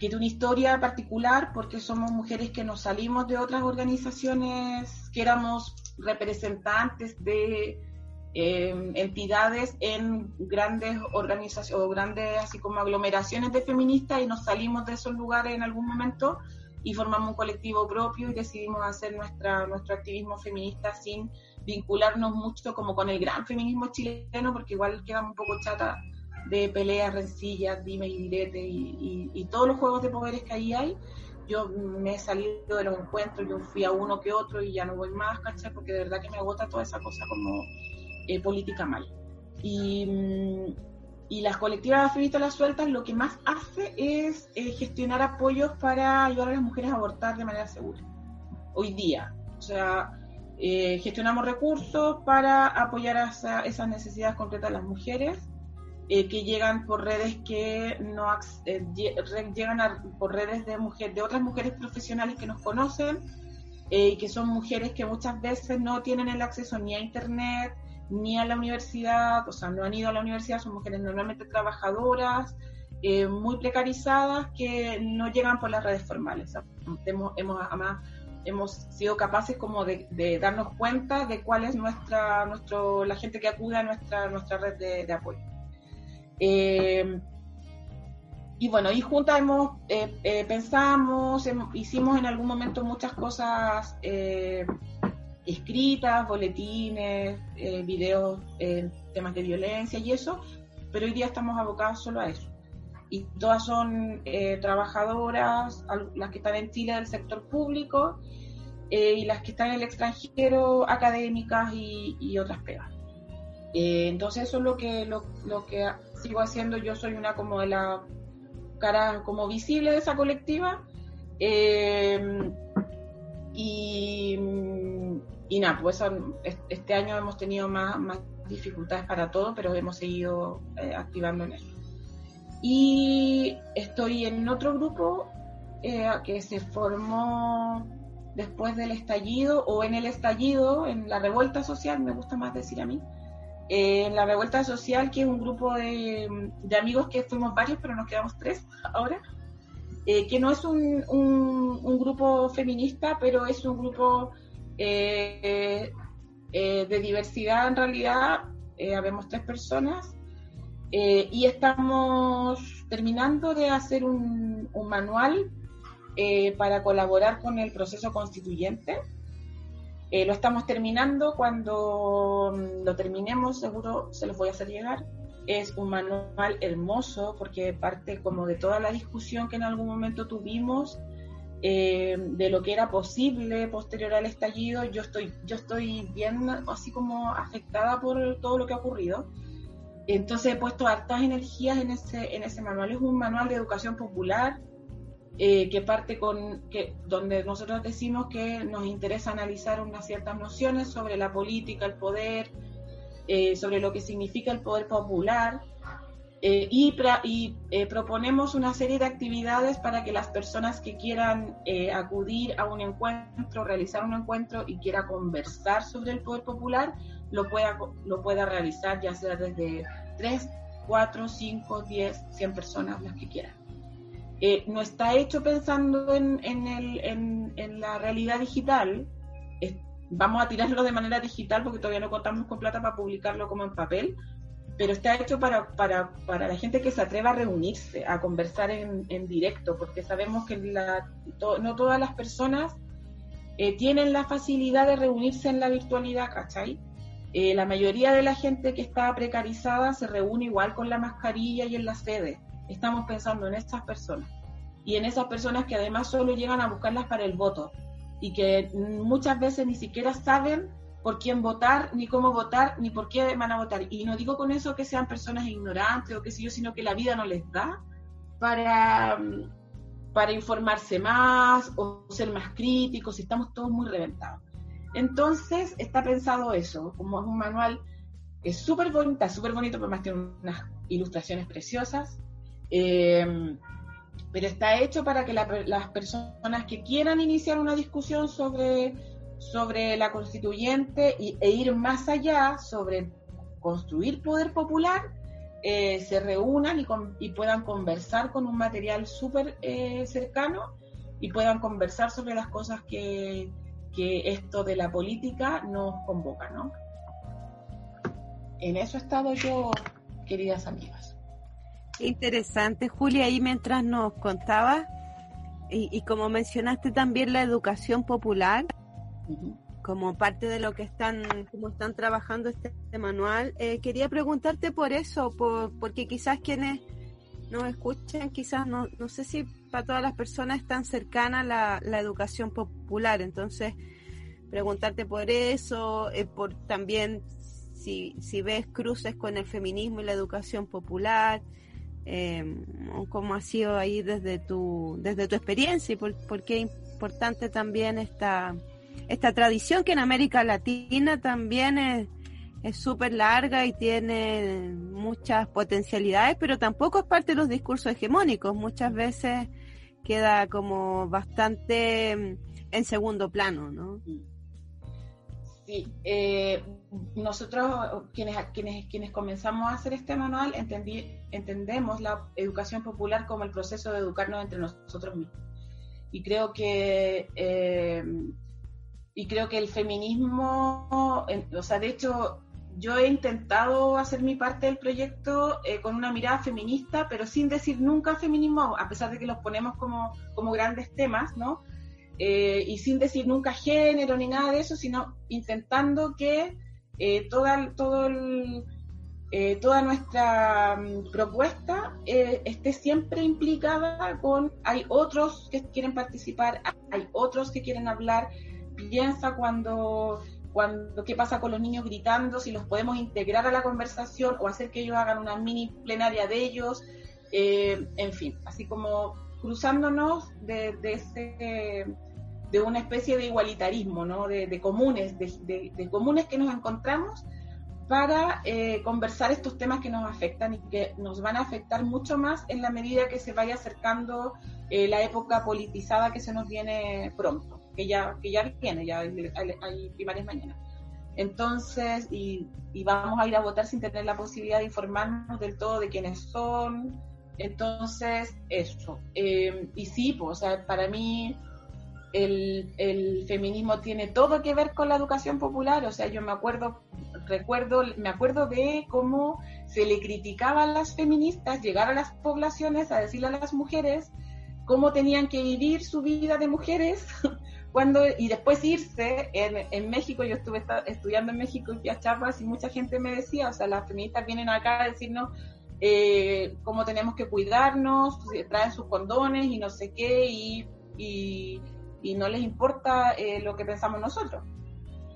que tiene una historia particular porque somos mujeres que nos salimos de otras organizaciones, que éramos representantes de eh, entidades en grandes organizaciones o grandes así como aglomeraciones de feministas y nos salimos de esos lugares en algún momento y formamos un colectivo propio y decidimos hacer nuestra, nuestro activismo feminista sin vincularnos mucho como con el gran feminismo chileno porque igual quedamos un poco chata de peleas, rencillas, dime y direte y, todos los juegos de poderes que ahí hay, yo me he salido de los encuentros, yo fui a uno que otro y ya no voy más, ¿cachai? Porque de verdad que me agota toda esa cosa como eh, política mal. Y, mm, y las colectivas feministas las sueltas lo que más hace es eh, gestionar apoyos para ayudar a las mujeres a abortar de manera segura. Hoy día. O sea, eh, gestionamos recursos para apoyar a esas necesidades concretas de las mujeres eh, que llegan por redes que no eh, llegan por redes de mujeres de otras mujeres profesionales que nos conocen eh, y que son mujeres que muchas veces no tienen el acceso ni a internet ni a la universidad, o sea, no han ido a la universidad, son mujeres normalmente trabajadoras, muy precarizadas que no llegan por las redes formales. hemos, hemos además hemos sido capaces como de, darnos cuenta de cuál es nuestra, nuestro, la gente que acude a nuestra, nuestra red de apoyo. Eh, y bueno, y juntas hemos, eh, eh, pensamos, hicimos en algún momento muchas cosas escritas, boletines, videos, temas de violencia y eso, pero hoy día estamos abocados solo a eso. Y todas son trabajadoras, las que están en Chile del sector público y las que están en el extranjero, académicas y, otras pegas. entonces eso es lo que, lo, lo que sigo haciendo, yo soy una como de la cara como visible de esa colectiva. Eh, y, nada, pues este año hemos tenido más, más dificultades para todo, pero hemos seguido eh, activando en eso. Y estoy en otro grupo eh, que se formó después del estallido o en el estallido, en la revuelta social, me gusta más decir a mí, en la revuelta social, que es un grupo de, amigos que fuimos varios, pero nos quedamos tres ahora, eh, que no es un, grupo feminista, pero es un grupo eh, de diversidad en realidad, habemos tres personas, y estamos terminando de hacer un, manual eh, para colaborar con el proceso constituyente. Eh, lo estamos terminando, cuando mm, lo terminemos seguro se los voy a hacer llegar. Es un manual hermoso porque parte como de toda la discusión que en algún momento tuvimos eh, de lo que era posible posterior al estallido. Yo estoy, yo estoy bien así como afectada por todo lo que ha ocurrido. Entonces he puesto hartas energías en ese, en ese manual. Es un manual de educación popular eh, que parte con, donde nosotros decimos que nos interesa analizar unas ciertas nociones sobre la política, el poder, eh, sobre lo que significa el poder popular, eh, y, y proponemos una serie de actividades para que las personas que quieran acudir a un encuentro, realizar un encuentro y quiera conversar sobre el poder popular, lo pueda, lo pueda realizar ya sea desde 3, 4, 5, 10, 100 personas, las que quieran. Eh, no está hecho pensando en, la realidad digital. vamos a tirarlo de manera digital porque todavía no contamos con plata para publicarlo como en papel, pero está hecho para, la gente que se atreva a reunirse, a conversar en, directo, porque sabemos que no todas las personas eh, tienen la facilidad de reunirse en la virtualidad, ¿cachai? Eh, la mayoría de la gente que está precarizada se reúne igual con la mascarilla y en la sede estamos pensando en estas personas y en esas personas que además solo llegan a buscarlas para el voto y que muchas veces ni siquiera saben por quién votar, ni cómo votar, ni por qué van a votar. Y no digo con eso que sean personas ignorantes o qué sé yo, sino que la vida no les da para, para informarse más o ser más críticos, y estamos todos muy reventados. Entonces está pensado eso, como es un manual es súper bonito, súper bonito, pero más tiene unas ilustraciones preciosas. Eh, pero está hecho para que las personas que quieran iniciar una discusión sobre, sobre la constituyente y, e ir más allá sobre construir poder popular, eh, se reúnan y, y, puedan conversar con un material súper eh, cercano y puedan conversar sobre las cosas que, que esto de la política nos convoca, ¿no? En eso he estado yo, queridas amigas. Interesante, Julia, ahí mientras nos contabas, y, como mencionaste también la educación popular, como parte de lo que están, como están trabajando este, manual, eh, quería preguntarte por eso, por, porque quizás quienes nos escuchan, quizás no, no sé si para todas las personas es tan cercana la, la educación popular, entonces preguntarte por eso, eh, por también si, si ves cruces con el feminismo y la educación popular, eh, cómo ha sido ahí desde tu, desde tu experiencia y por, qué es importante también esta, esta tradición que en América Latina también es es súper larga y tiene muchas potencialidades, pero tampoco es parte de los discursos hegemónicos. Muchas veces queda como bastante mm, en segundo plano, ¿no? Sí, eh, nosotros quienes, quienes, quienes comenzamos a hacer este manual entendí, entendemos la educación popular como el proceso de educarnos entre nosotros mismos. Y creo que, eh, y creo que el feminismo, o sea, de hecho, yo he intentado hacer mi parte del proyecto eh, con una mirada feminista, pero sin decir nunca feminismo, a pesar de que los ponemos como, como grandes temas, ¿no? Eh, y sin decir nunca género ni nada de eso, sino intentando que eh, toda, todo eh, toda nuestra mm, propuesta esté siempre implicada con, hay otros que quieren participar, hay otros que quieren hablar, piensa cuando, cuando qué pasa con los niños gritando, si los podemos integrar a la conversación o hacer que ellos hagan una mini plenaria de ellos, eh, en fin, así como cruzándonos de, de, de una especie de igualitarismo, ¿no? de, comunes, de, comunes que nos encontramos para eh, conversar estos temas que nos afectan y que nos van a afectar mucho más en la medida que se vaya acercando eh, la época politizada que se nos viene pronto, que ya, que ya viene, ya hay, hay primarias mañana. Entonces, y, vamos a ir a votar sin tener la posibilidad de informarnos del todo de quiénes son. Entonces, eso. Eh, y sí, pues, o sea, para mí el, el, feminismo tiene todo que ver con la educación popular. O sea, yo me acuerdo, recuerdo, me acuerdo de cómo se le criticaba a las feministas llegar a las poblaciones a decirle a las mujeres cómo tenían que vivir su vida de mujeres cuando y después irse en, en México yo estuve estudiando en México y Chiapas y mucha gente me decía o sea las feministas vienen acá a decirnos eh, cómo tenemos que cuidarnos traen sus condones y no sé qué y, y, no les importa eh, lo que pensamos nosotros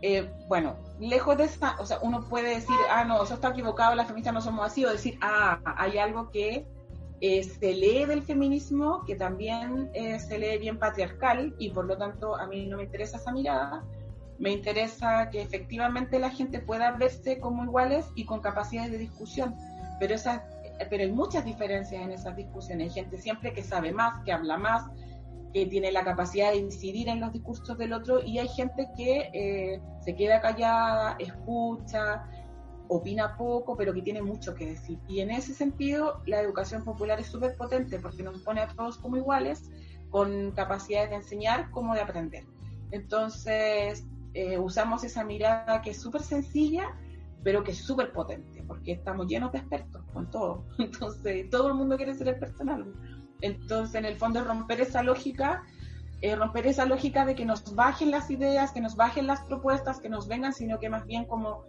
eh, bueno lejos de esta o sea uno puede decir ah no eso está equivocado las feministas no somos así o decir ah hay algo que se lee del feminismo, que también eh, se lee bien patriarcal y por lo tanto a mí no me interesa esa mirada. Me interesa que efectivamente la gente pueda verse como iguales y con capacidades de discusión. Pero, esas, pero hay muchas diferencias en esas discusiones. Hay gente siempre que sabe más, que habla más, que tiene la capacidad de incidir en los discursos del otro y hay gente que eh, se queda callada, escucha, opina poco, pero que tiene mucho que decir. Y en ese sentido, la educación popular es súper potente porque nos pone a todos como iguales, con capacidades de enseñar como de aprender. Entonces, eh, usamos esa mirada que es súper sencilla, pero que es súper potente, porque estamos llenos de expertos con todo. Entonces, todo el mundo quiere ser experto en. Entonces, en el fondo, romper esa lógica, eh, romper esa lógica de que nos bajen las ideas, que nos bajen las propuestas, que nos vengan, sino que más bien como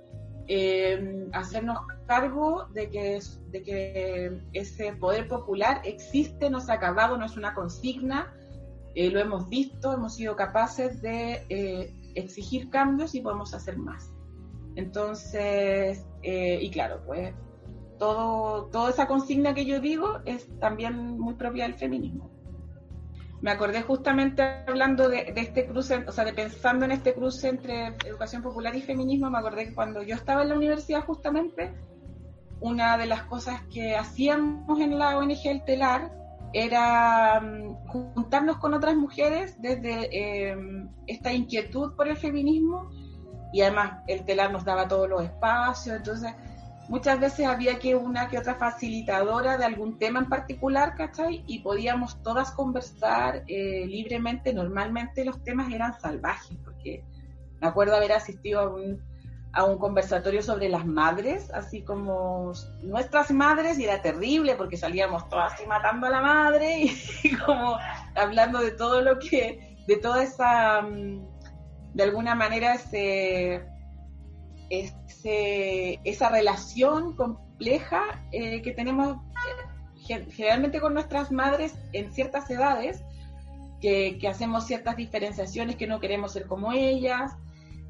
eh, hacernos cargo de que, ese poder popular existe, no se ha acabado, no es una consigna, eh, lo hemos visto, hemos sido capaces de exigir cambios y podemos hacer más. Entonces, y claro, pues todo, toda esa consigna que yo digo es también muy propia del feminismo. Me acordé justamente hablando de, este cruce, o sea, de pensando en este cruce entre educación popular y feminismo, me acordé que cuando yo estaba en la universidad justamente, una de las cosas que hacíamos en la ONG El Telar era mm, juntarnos con otras mujeres desde em, esta inquietud por el feminismo y además el Telar nos daba todos los espacios, entonces muchas veces había que una que otra facilitadora de algún tema en particular, ¿cachai? Y podíamos todas conversar eh, libremente. Normalmente los temas eran salvajes, porque me acuerdo haber asistido a un, a un conversatorio sobre las madres, así como nuestras madres, y era terrible porque salíamos todas así matando a la madre y, como hablando de todo lo que, de toda esa, mm, de alguna manera, ese esa relación compleja eh, que tenemos eh, generalmente con nuestras madres en ciertas edades, que, hacemos ciertas diferenciaciones, que no queremos ser como ellas,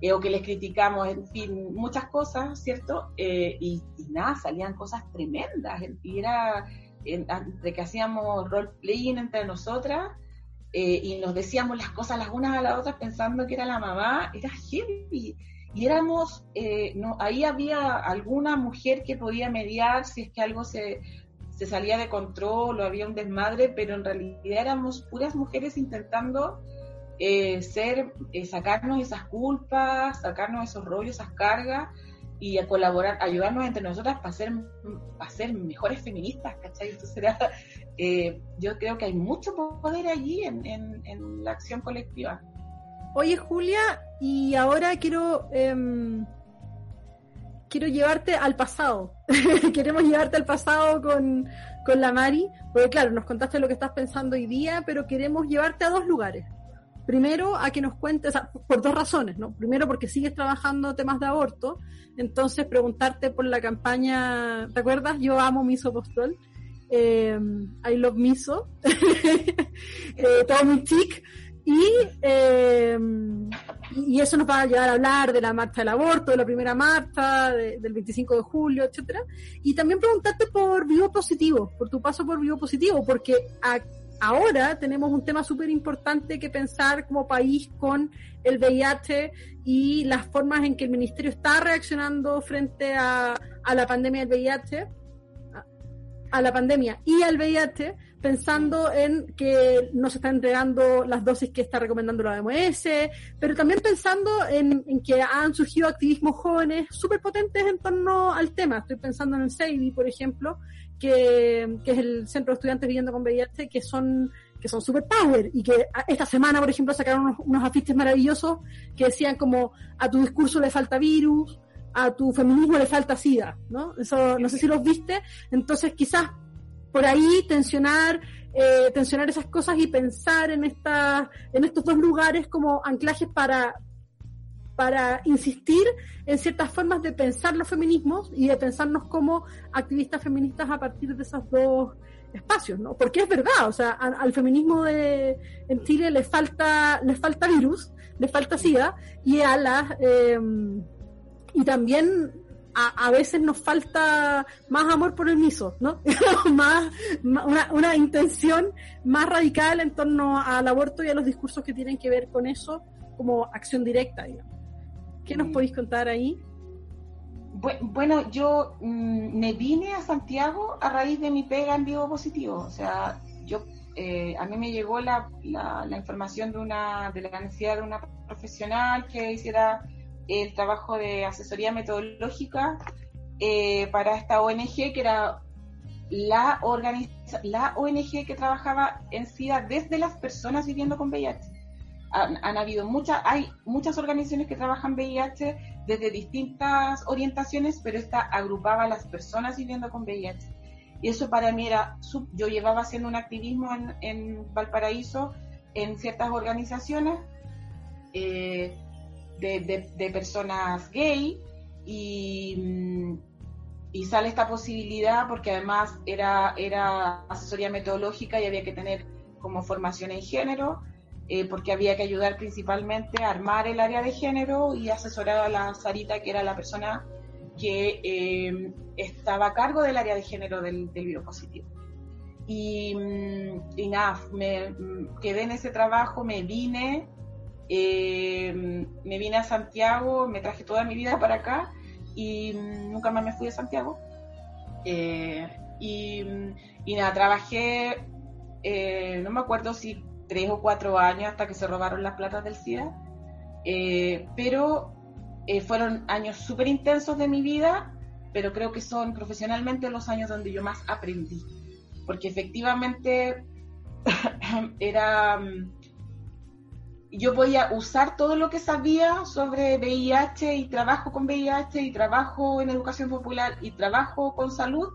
eh, o que les criticamos, en fin, muchas cosas, ¿cierto? y, nada, salían cosas tremendas, y era entre que hacíamos role-playing entre nosotras, y nos decíamos las cosas las unas a las otras pensando que era la mamá, era heavy y éramos, eh, no, ahí había alguna mujer que podía mediar si es que algo se, se salía de control o había un desmadre, pero en realidad éramos puras mujeres intentando eh, ser, eh, sacarnos esas culpas, sacarnos esos rollos, esas cargas y a colaborar, ayudarnos entre nosotras para ser, para ser mejores feministas, ¿cachai? Entonces era, yo creo que hay mucho poder allí en, en la acción colectiva. Oye, Julia, y ahora quiero em, quiero llevarte al pasado. Queremos llevarte al pasado con, con la Mari, porque claro, nos contaste lo que estás pensando hoy día, pero queremos llevarte a dos lugares. Primero, a que nos cuentes, por dos razones, ¿no? Primero, porque sigues trabajando temas de aborto, entonces preguntarte por la campaña, ¿te acuerdas? Yo amo Miso Postol, eh, I love Miso, eh, todo muy chic, Y, eh, y eso nos va a llevar a hablar de la marcha del aborto, de la primera marcha, del 25 de julio, etcétera. Y también preguntarte por Vivo Positivo, por tu paso por Vivo Positivo, porque ahora tenemos un tema súper importante que pensar como país con el VIH y las formas en que el ministerio está reaccionando frente a, a la pandemia del VIH, a la pandemia y al VIH, pensando en que no se están entregando las dosis que está recomendando la OMS, pero también pensando en, que han surgido activismos jóvenes súper potentes en torno al tema. Estoy pensando en el SEIDI, por ejemplo, que, es el Centro de Estudiantes Viviendo con VIH, que son que son super power y que esta semana, por ejemplo, sacaron unos, unos afiches maravillosos que decían como a tu discurso le falta virus, a tu feminismo le falta SIDA, ¿no? Eso no sé si los viste. Entonces, quizás por ahí tensionar, eh, tensionar esas cosas y pensar en, esta, en estos dos lugares como anclajes para, para insistir en ciertas formas de pensar los feminismos y de pensarnos como activistas feministas a partir de esos dos espacios, ¿no? Porque es verdad, o sea, al, feminismo de, en Chile le falta, le falta virus, le falta SIDA, y a eh, y también a, veces nos falta más amor por el miso, ¿no? más, una, una, intención más radical en torno al aborto y a los discursos que tienen que ver con eso como acción directa, digamos. ¿Qué nos mm. podéis contar ahí? Bueno, yo mm, me vine a Santiago a raíz de mi pega en vivo positivo. O sea, yo eh, a mí me llegó la, la, la, información de una de la necesidad de una profesional que hiciera el trabajo de asesoría metodológica eh, para esta ONG, que era la, la ONG que trabajaba en SIDA desde las personas viviendo con VIH. Han, habido muchas, hay muchas organizaciones que trabajan VIH desde distintas orientaciones, pero esta agrupaba a las personas viviendo con VIH. Y eso para mí era, yo llevaba haciendo un activismo en, en Valparaíso en ciertas organizaciones. Eh, de, personas gay y, y, sale esta posibilidad porque además era, era asesoría metodológica y había que tener como formación en género, eh, porque había que ayudar principalmente a armar el área de género y asesorar a la Sarita, que era la persona que eh, estaba a cargo del área de género del, del positivo. Y, y, nada, me quedé en ese trabajo, me vine eh, me vine a Santiago, me traje toda mi vida para acá y nunca más me fui de Santiago. Eh, y, nada, trabajé, eh, no me acuerdo si tres o cuatro años hasta que se robaron las platas del SIDA, pero fueron años súper intensos de mi vida, pero creo que son profesionalmente los años donde yo más aprendí, porque efectivamente era yo voy a usar todo lo que sabía sobre VIH y trabajo con VIH y trabajo en educación popular y trabajo con salud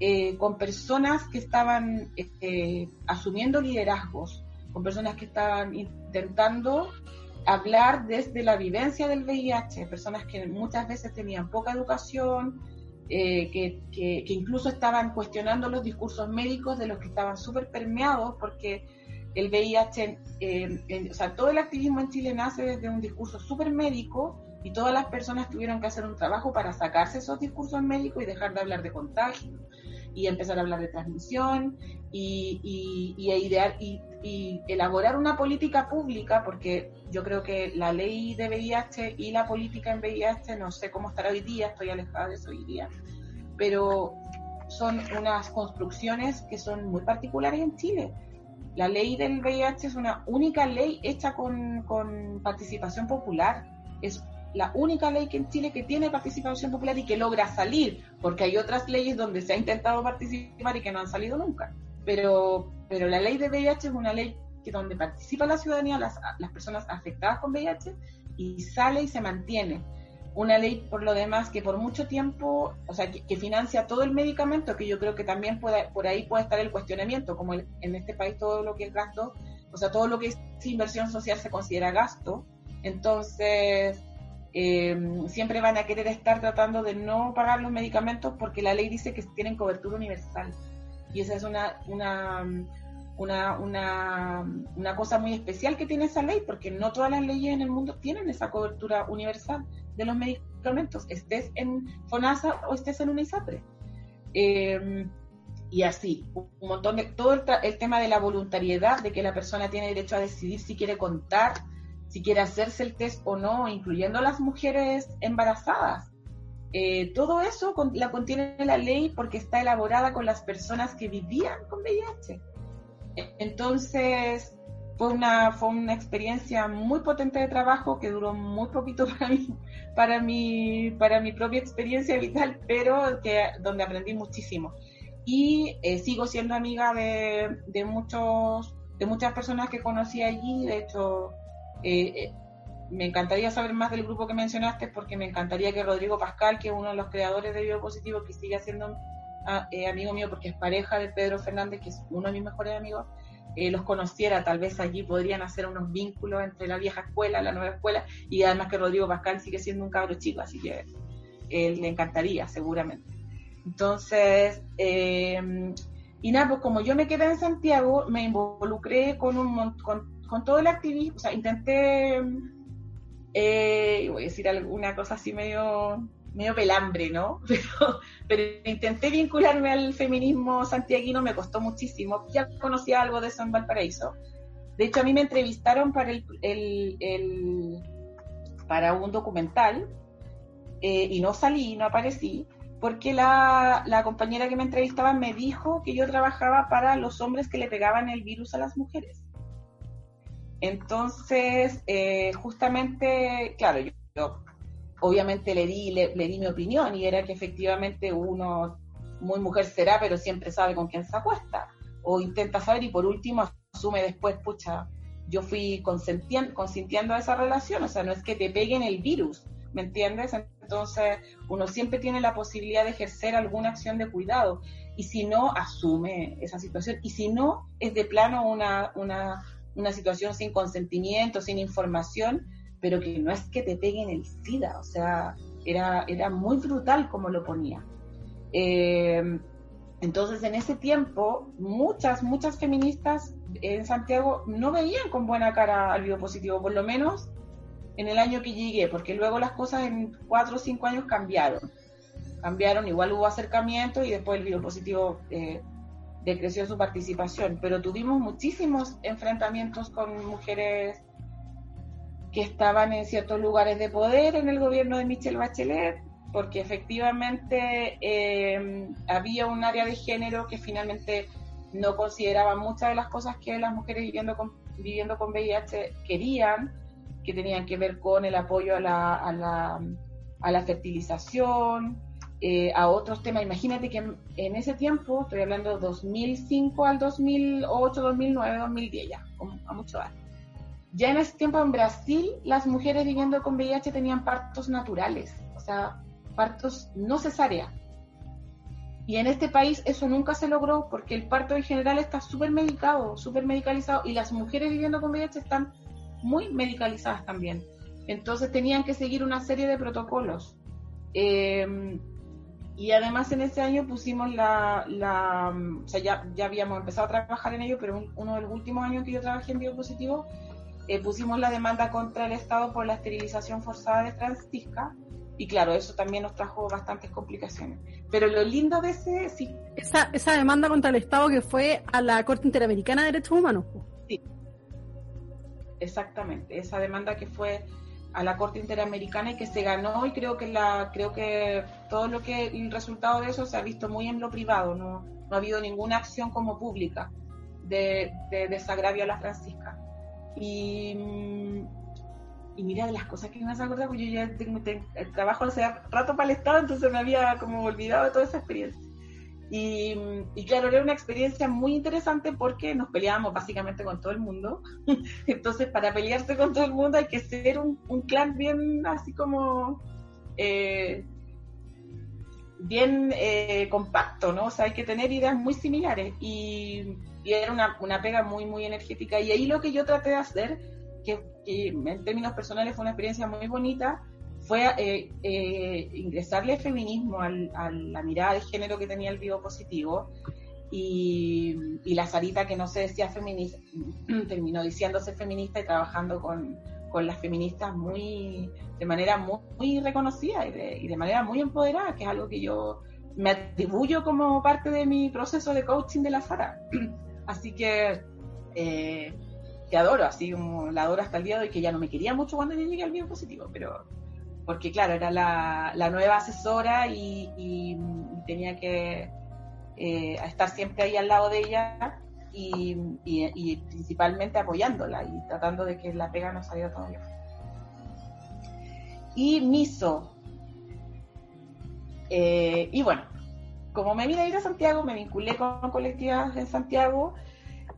eh, con personas que estaban eh, asumiendo liderazgos, con personas que estaban intentando hablar desde la vivencia del VIH, personas que muchas veces tenían poca educación, eh, que, que, que incluso estaban cuestionando los discursos médicos de los que estaban súper permeados porque el VIH, o sea, todo el activismo en Chile nace desde un discurso súper médico y todas las personas tuvieron que hacer un trabajo para sacarse esos discursos médicos y dejar de hablar de contagio y empezar a hablar de transmisión y, y, idear y, elaborar una política pública, porque yo creo que la ley de VIH y la política en VIH, no sé cómo estará hoy día, estoy alejada de eso hoy día, pero son unas construcciones que son muy particulares en Chile la ley del VIH es una única ley hecha con, participación popular. Es la única ley que en Chile que tiene participación popular y que logra salir, porque hay otras leyes donde se ha intentado participar y que no han salido nunca. Pero, pero la ley de VIH es una ley que donde participa la ciudadanía, las, las personas afectadas con VIH, y sale y se mantiene una ley por lo demás que por mucho tiempo, o sea, que, financia todo el medicamento, que yo creo que también puede, por ahí puede estar el cuestionamiento, como en este país todo lo que es gasto, o sea, todo lo que es inversión social se considera gasto, entonces em, siempre van a querer estar tratando de no pagar los medicamentos porque la ley dice que tienen cobertura universal. Y esa es una, una una, una, una cosa muy especial que tiene esa ley, porque no todas las leyes en el mundo tienen esa cobertura universal de los medicamentos, estés en FONASA o estés en una ISAPRE. Eh, y así, un montón de, todo el, tema de la voluntariedad, de que la persona tiene derecho a decidir si quiere contar, si quiere hacerse el test o no, incluyendo las mujeres embarazadas. Eh, todo eso la contiene la ley porque está elaborada con las personas que vivían con VIH. Entonces, fue una, fue una experiencia muy potente de trabajo que duró muy poquito para mí, para mi, para mi propia experiencia vital, pero que, donde aprendí muchísimo. Y eh, sigo siendo amiga de, de, muchos, de muchas personas que conocí allí. De hecho, eh, eh, me encantaría saber más del grupo que mencionaste porque me encantaría que Rodrigo Pascal, que es uno de los creadores de Biopositivo, que sigue ah, amigo mío porque es pareja de Pedro Fernández, que es uno de mis mejores amigos, los conociera, tal vez allí podrían hacer unos vínculos entre la vieja escuela, la nueva escuela, y además que Rodrigo Pascal sigue siendo un cabro chico, así que le encantaría seguramente. Entonces, eh, y nada, pues como yo me quedé en Santiago, me involucré con, un, con, con todo el activismo, o sea, intenté, eh, voy a decir alguna cosa así medio, medio pelambre, ¿no? Pero, intenté vincularme al feminismo santiaguino, me costó muchísimo, ya conocía algo de eso en Valparaíso. De hecho, a mí me entrevistaron para, el, para un documental eh, y no salí, no aparecí, porque la, compañera que me entrevistaba me dijo que yo trabajaba para los hombres que le pegaban el virus a las mujeres. Entonces, eh, justamente, claro, yo, obviamente le di, le, di mi opinión y era que efectivamente uno, muy mujer será, pero siempre sabe con quién se acuesta o intenta saber y por último asume después, pucha, yo fui consintiendo esa relación, o sea, no es que te peguen el virus, ¿me entiendes? Entonces, uno siempre tiene la posibilidad de ejercer alguna acción de cuidado y si no, asume esa situación y si no, es de plano una, una, una situación sin consentimiento, sin información, pero que no es que te peguen el SIDA, o sea, era, era muy brutal como lo ponía. Eh, entonces, en ese tiempo, muchas, muchas feministas en Santiago no veían con buena cara al biopositivo, por lo menos en el año que llegué, porque luego las cosas en cuatro o cinco años cambiaron. Cambiaron, igual hubo acercamiento y después el biopositivo eh, decreció su participación, pero tuvimos muchísimos enfrentamientos con mujeres que estaban en ciertos lugares de poder en el gobierno de Michelle Bachelet, porque efectivamente eh, había un área de género que finalmente no consideraba muchas de las cosas que las mujeres viviendo con, viviendo con VIH querían que tenían que ver con el apoyo a la, a la, a la fertilización, eh, a otros temas. Imagínate que en, ese tiempo, estoy hablando de 2005 al 2008, 2009, 2010, ya, a mucho más. Ya en ese tiempo en Brasil, las mujeres viviendo con VIH tenían partos naturales, o sea, partos no cesárea. Y en este país eso nunca se logró porque el parto en general está súper medicado, súper medicalizado y las mujeres viviendo con VIH están muy medicalizadas también. Entonces tenían que seguir una serie de protocolos. Eh, y además en ese año pusimos la, la o sea, ya, ya, habíamos empezado a trabajar en ello, pero uno de los últimos años que yo trabajé en biopositivo, eh, pusimos la demanda contra el Estado por la esterilización forzada de Francisca. Y claro, eso también nos trajo bastantes complicaciones. Pero lo lindo de ese, sí. Esa, esa demanda contra el Estado que fue a la Corte Interamericana de Derechos Humanos. Sí, exactamente, esa demanda que fue a la Corte Interamericana y que se ganó y creo que la creo que todo lo que el resultado de eso se ha visto muy en lo privado, no, no ha habido ninguna acción como pública de, desagravio a la Francisca. Y, y mira, de las cosas que me has acordado, pues yo ya tengo, trabajo hace rato para el Estado, entonces me había como olvidado de toda esa experiencia. Y, claro, era una experiencia muy interesante porque nos peleábamos básicamente con todo el mundo. Entonces, para pelearse con todo el mundo hay que ser un, clan bien así como... Eh, bien eh, compacto, ¿no? O sea, hay que tener ideas muy similares y, era una, una, pega muy, muy energética. Y ahí lo que yo traté de hacer, que, que en términos personales fue una experiencia muy bonita, fue eh, eh, ingresarle feminismo a la mirada de género que tenía el vivo positivo y, y la Sarita que no se decía feminista, terminó diciéndose feminista y trabajando con, con las feministas muy de manera muy, reconocida y de, y de, manera muy empoderada, que es algo que yo me atribuyo como parte de mi proceso de coaching de la Sara. Así que eh, te adoro, así como la adoro hasta el día de hoy, que ya no me quería mucho cuando yo llegué al bien positivo, pero porque claro, era la, la nueva asesora y, y tenía que eh, estar siempre ahí al lado de ella y, principalmente apoyándola y tratando de que la pega no saliera todo bien. Y Miso. Eh, y bueno, como me vine a ir a Santiago, me vinculé con colectivas en Santiago.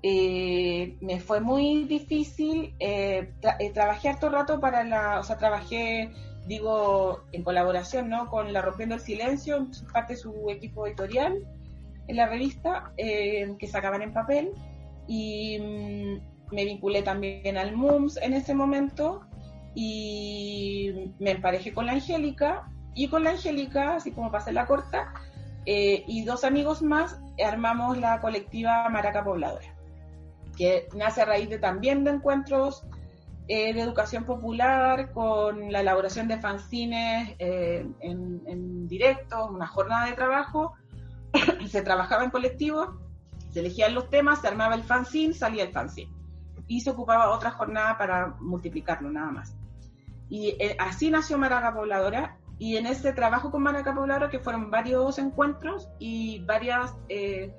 Eh, me fue muy difícil. Eh, tra trabajé harto rato para la. O sea, trabajé, digo, en colaboración ¿no? con La Rompiendo el Silencio, parte de su equipo editorial en la revista, que sacaban en papel. Y mmm, me vinculé también al MUMS en ese momento y me emparejé con la Angélica y con la Angélica, así como pasé la corta, eh, y dos amigos más armamos la colectiva Maraca Pobladora, que nace a raíz de también de encuentros eh, de educación popular con la elaboración de fanzines eh, en, en directo, una jornada de trabajo, se trabajaba en colectivo, se elegían los temas, se armaba el fanzine, salía el fanzine y se ocupaba otra jornada para multiplicarlo nada más. Y eh, así nació Maraca Pobladora. Y en ese trabajo con Maraca Pobladora, que fueron varios encuentros y varias, eh,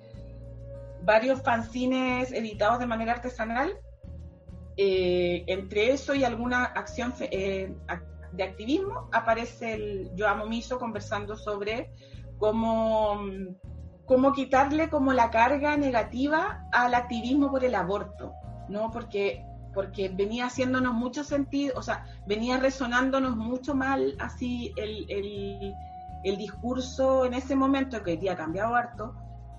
varios fanzines editados de manera artesanal, eh, entre eso y alguna acción de activismo, aparece el Yo Amo Miso conversando sobre cómo, cómo quitarle como la carga negativa al activismo por el aborto, ¿no? Porque porque venía haciéndonos mucho sentido, o sea, venía resonándonos mucho mal así el, el, el discurso en ese momento, que hoy día ha cambiado harto,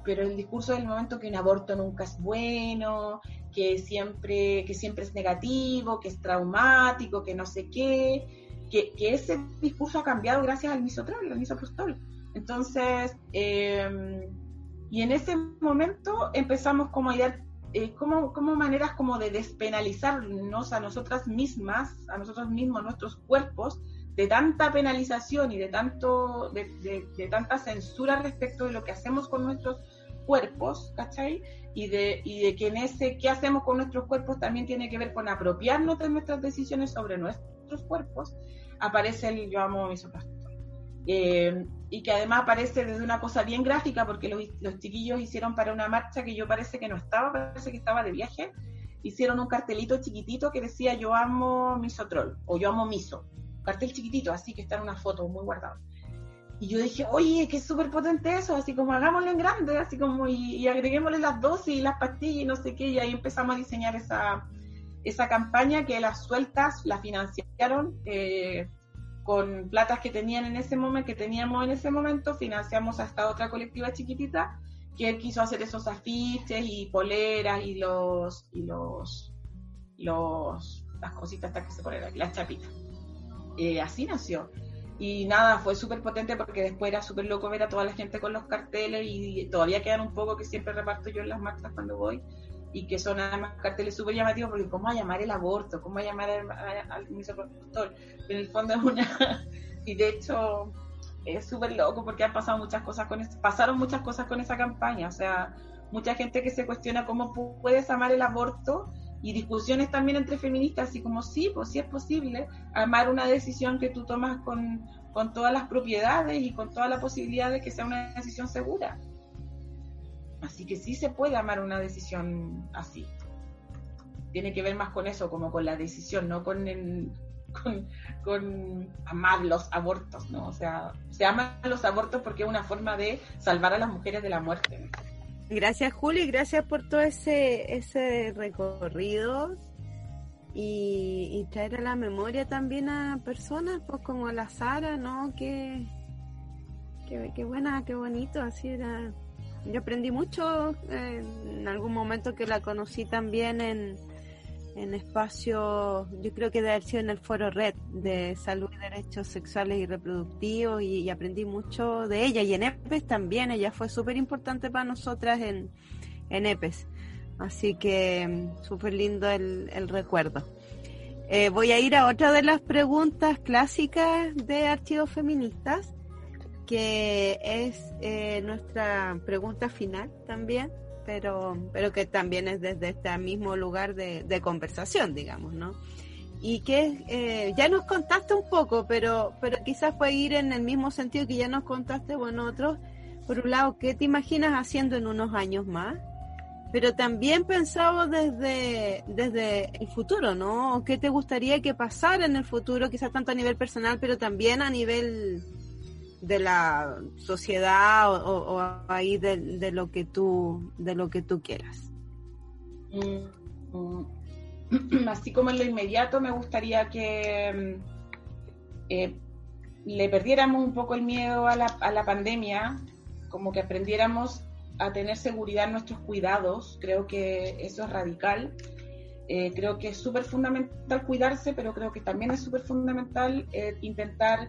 pero el discurso del momento que un aborto nunca es bueno, que siempre, que siempre es negativo, que es traumático, que no sé qué, que, que ese discurso ha cambiado gracias al misotrol, al misoprostol. Entonces, eh, y en ese momento empezamos como a ir eh, como, maneras como de despenalizarnos a nosotras mismas, a nosotros mismos, nuestros cuerpos, de tanta penalización y de, tanto, de, de, de, tanta censura respecto de lo que hacemos con nuestros cuerpos, ¿cachai? Y de, y de que en ese qué hacemos con nuestros cuerpos también tiene que ver con apropiarnos de nuestras decisiones sobre nuestros cuerpos, aparece el yo amo mis eh, y que además aparece desde una cosa bien gráfica, porque los, los, chiquillos hicieron para una marcha que yo parece que no estaba, parece que estaba de viaje, hicieron un cartelito chiquitito que decía yo amo misotrol, o yo amo miso, cartel chiquitito, así que está en una foto muy guardado. Y yo dije, oye, que súper potente eso, así como hagámoslo en grande, así como, y, y, agreguémosle las dosis y las pastillas y no sé qué, y ahí empezamos a diseñar esa, esa campaña que las sueltas la financiaron. Eh, con platas que tenían en ese momento, que teníamos en ese momento, financiamos a esta otra colectiva chiquitita que quiso hacer esos afiches y poleras y los y los los las cositas estas que se ponen aquí, las chapitas. Eh, así nació. Y nada, fue súper potente porque después era súper loco ver a toda la gente con los carteles y todavía quedan un poco que siempre reparto yo en las marchas cuando voy y que son además carteles súper llamativos porque cómo a llamar el aborto, cómo a llamar al, misoprostol, en el fondo es una y de hecho es súper loco porque han pasado muchas cosas con pasaron muchas cosas con esa campaña, o sea, mucha gente que se cuestiona cómo puedes amar el aborto y discusiones también entre feministas, así como sí, pues sí es posible amar una decisión que tú tomas con, con todas las propiedades y con toda la posibilidad de que sea una decisión segura. Así que sí se puede amar una decisión así. Tiene que ver más con eso, como con la decisión, no con, el, con, amar los abortos, ¿no? O sea, se aman los abortos porque es una forma de salvar a las mujeres de la muerte. Gracias, Juli, gracias por todo ese, ese recorrido y, traer a la memoria también a personas, pues como la Sara, ¿no? Que, que, que buena, qué bonito, así era yo aprendí mucho en algún momento que la conocí también en, en espacio, yo creo que de haber sido en el foro red de salud y derechos sexuales y reproductivos y, aprendí mucho de ella y en EPES también, ella fue súper importante para nosotras en, en EPES, así que mm, súper lindo el, el recuerdo. Eh, voy a ir a otra de las preguntas clásicas de archivos feministas, que es eh, nuestra pregunta final también, pero, pero que también es desde este mismo lugar de, conversación, digamos, ¿no? Y que eh, ya nos contaste un poco, pero, pero quizás puede ir en el mismo sentido que ya nos contaste, bueno, otros. Por un lado, ¿qué te imaginas haciendo en unos años más? pero también pensado desde, desde el futuro, ¿no? ¿Qué te gustaría que pasara en el futuro, quizás tanto a nivel personal, pero también a nivel de la sociedad o, ahí de, lo que tú, de lo que tú quieras? Mm, mm. Así como en lo inmediato, me gustaría que mm, eh, le perdiéramos un poco el miedo a la, a la pandemia, como que aprendiéramos a tener seguridad en nuestros cuidados. Creo que eso es radical. Eh, creo que es súper fundamental cuidarse, pero creo que también es súper fundamental eh, intentar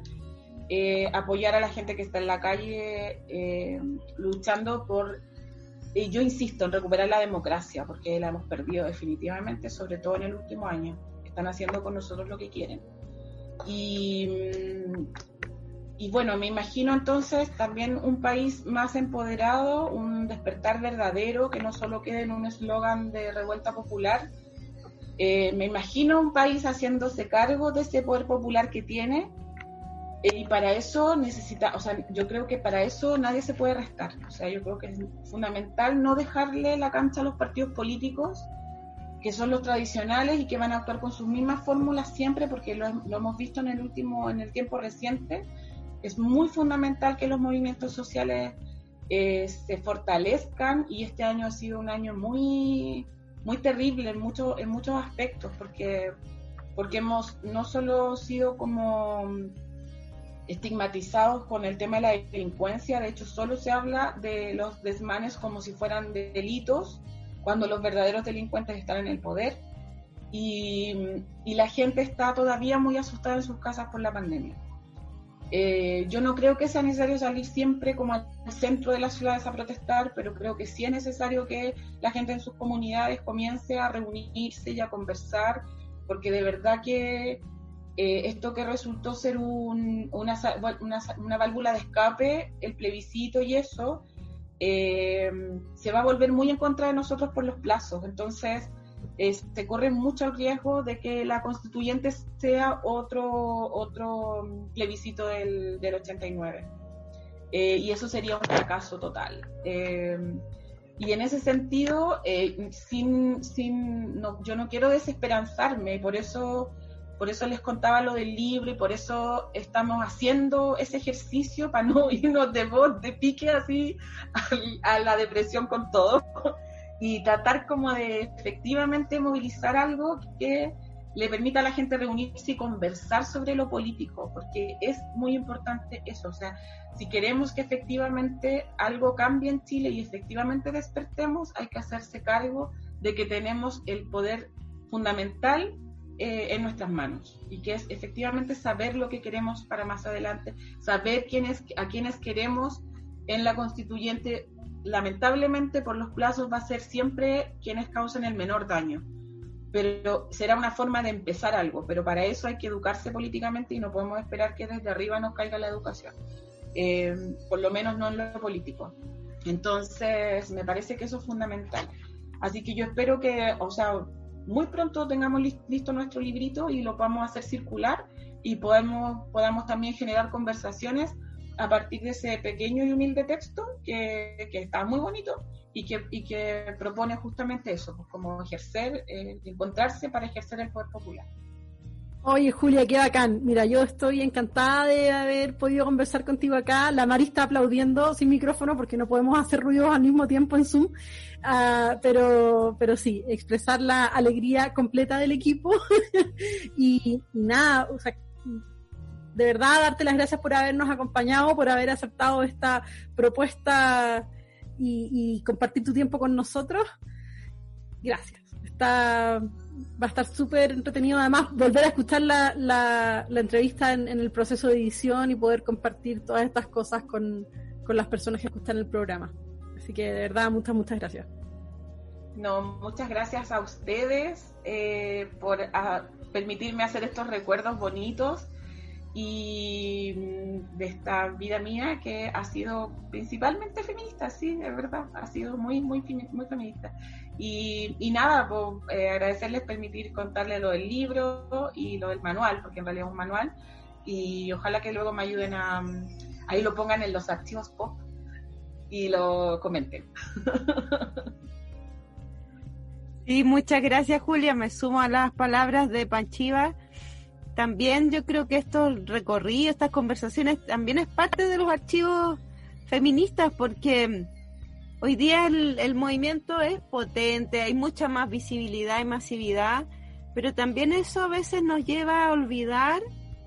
eh, apoyar a la gente que está en la calle luchando por, yo insisto, en recuperar la democracia, porque la hemos perdido definitivamente, sobre todo en el último año. Están haciendo con nosotros lo que quieren. Y y bueno, me imagino entonces también un país más empoderado, un despertar verdadero, que no solo quede en un eslogan de revuelta popular. Eh, me imagino un país haciéndose cargo de ese poder popular que tiene eh, y para eso necesita, o sea, yo creo que para eso nadie se puede restar. O sea, yo creo que es fundamental no dejarle la cancha a los partidos políticos que son los tradicionales y que van a actuar con sus mismas fórmulas siempre, porque lo, lo hemos visto en el último, en el tiempo reciente, es muy fundamental que los movimientos sociales eh, se fortalezcan y este año ha sido un año muy, muy terrible en, mucho, en muchos aspectos porque, porque hemos no solo sido como estigmatizados con el tema de la delincuencia, de hecho solo se habla de los desmanes como si fueran delitos cuando los verdaderos delincuentes están en el poder y, y la gente está todavía muy asustada en sus casas por la pandemia. Eh, yo no creo que sea necesario salir siempre como al centro de las ciudades a protestar, pero creo que sí es necesario que la gente en sus comunidades comience a reunirse y a conversar, porque de verdad que eh, esto que resultó ser una, una, válvula de escape, el plebiscito y eso, eh, se va a volver muy en contra de nosotros por los plazos. Entonces, se corre mucho riesgo de que la constituyente sea otro, otro plebiscito del, del 89. Eh, y eso sería un fracaso total. Eh, y en ese sentido, eh, sin, sin, no, yo no quiero desesperanzarme, por eso, por eso les contaba lo del libro y por eso estamos haciendo ese ejercicio para no irnos de voz, de pique así a, a la depresión con todo y tratar como de efectivamente movilizar algo que le permita a la gente reunirse y conversar sobre lo político, porque es muy importante eso, o sea, si queremos que efectivamente algo cambie en Chile y efectivamente despertemos, hay que hacerse cargo de que tenemos el poder fundamental eh, en nuestras manos y que es efectivamente saber lo que queremos para más adelante, saber a quiénes queremos en la constituyente lamentablemente por los plazos va a ser siempre quienes causen el menor daño. Pero será una forma de empezar algo, pero para eso hay que educarse políticamente y no podemos esperar que desde arriba nos caiga la educación, eh, por lo menos no en lo político. Entonces, me parece que eso es fundamental. Así que yo espero que, o sea, muy pronto tengamos listo nuestro librito y lo podamos hacer circular y podemos, podamos también generar conversaciones a partir de ese pequeño y humilde texto que, que está muy bonito y que, y que propone justamente eso, pues como ejercer, eh, encontrarse para ejercer el poder popular. Oye, Julia, qué bacán. Mira, yo estoy encantada de haber podido conversar contigo acá. La Mari está aplaudiendo sin micrófono porque no podemos hacer ruidos al mismo tiempo en Zoom. Uh, pero, pero sí, expresar la alegría completa del equipo. y, y, nada, o sea, de verdad darte las gracias por habernos acompañado, por haber aceptado esta propuesta y, compartir tu tiempo con nosotros. Gracias. Está, va a estar súper entretenido además volver a escuchar la, la, entrevista en, el proceso de edición y poder compartir todas estas cosas con, con las personas que escuchan el programa. Así que de verdad, muchas, muchas gracias. No, muchas gracias a ustedes eh, por permitirme hacer estos recuerdos bonitos y mm, de esta vida mía que ha sido principalmente feminista, sí, es verdad, ha sido muy, muy, muy feminista. Y, y nada, pues, eh, agradecerles permitir contarles lo del libro y lo del manual, porque en realidad es un manual, y ojalá que luego me ayuden a, ahí lo pongan en los archivos pop y lo comenten. Sí, muchas gracias Julia, me sumo a las palabras de Panchiva. También yo creo que estos recorridos, estas conversaciones, también es parte de los archivos feministas, porque hoy día el, movimiento es potente, hay mucha más visibilidad y masividad, pero también eso a veces nos lleva a olvidar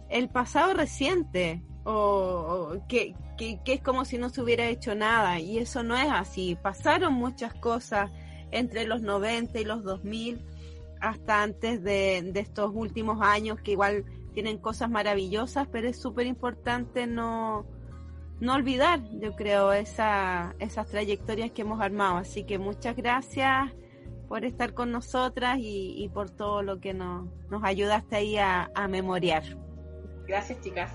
el pasado reciente, o, que, que, es como si no se hubiera hecho nada, y eso no es así. Pasaron muchas cosas entre los 90 y los 2000 hasta antes de, estos últimos años que igual tienen cosas maravillosas, pero es súper importante no, no olvidar, yo creo, esa, esas trayectorias que hemos armado. Así que muchas gracias por estar con nosotras y, por todo lo que nos, nos ayudaste ahí a, a memoriar. Gracias, chicas.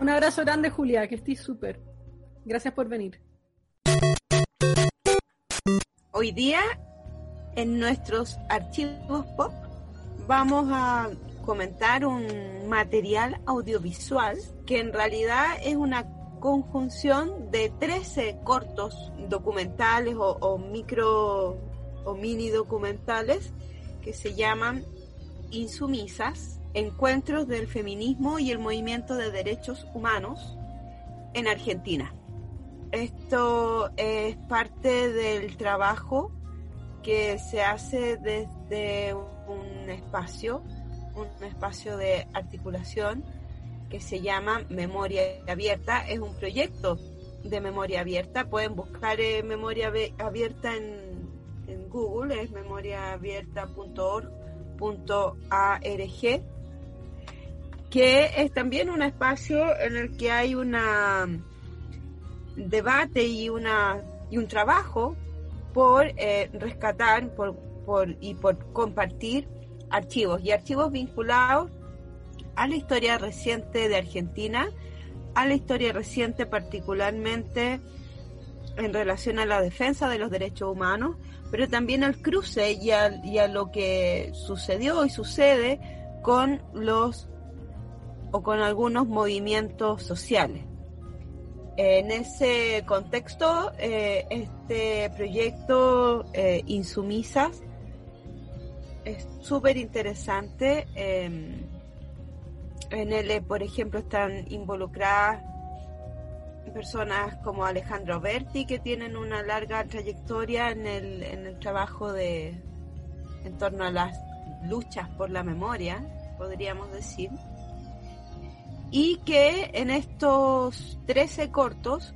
Un abrazo grande, Julia, que estés súper. Gracias por venir. Hoy día, en nuestros archivos pop, vamos a comentar un material audiovisual que en realidad es una conjunción de 13 cortos documentales o, micro o mini documentales que se llaman Insumisas, Encuentros del Feminismo y el Movimiento de Derechos Humanos en Argentina. Esto es parte del trabajo que se hace desde un espacio, un espacio de articulación que se llama Memoria Abierta. Es un proyecto de memoria abierta. Pueden buscar eh, memoria abierta en, Google, es memoriaabierta.org.arg, que es también un espacio en el que hay una debate y, una, y un trabajo por eh, rescatar por, por, y por compartir archivos y archivos vinculados a la historia reciente de Argentina, a la historia reciente particularmente en relación a la defensa de los derechos humanos, pero también al cruce y a, lo que sucedió y sucede con los o con algunos movimientos sociales. En ese contexto, eh, este proyecto eh, Insumisas es súper interesante. Em, en él, por ejemplo, están involucradas personas como Alejandro Berti, que tienen una larga trayectoria en el, en el trabajo de en torno a las luchas por la memoria, podríamos decir y que en estos 13 cortos,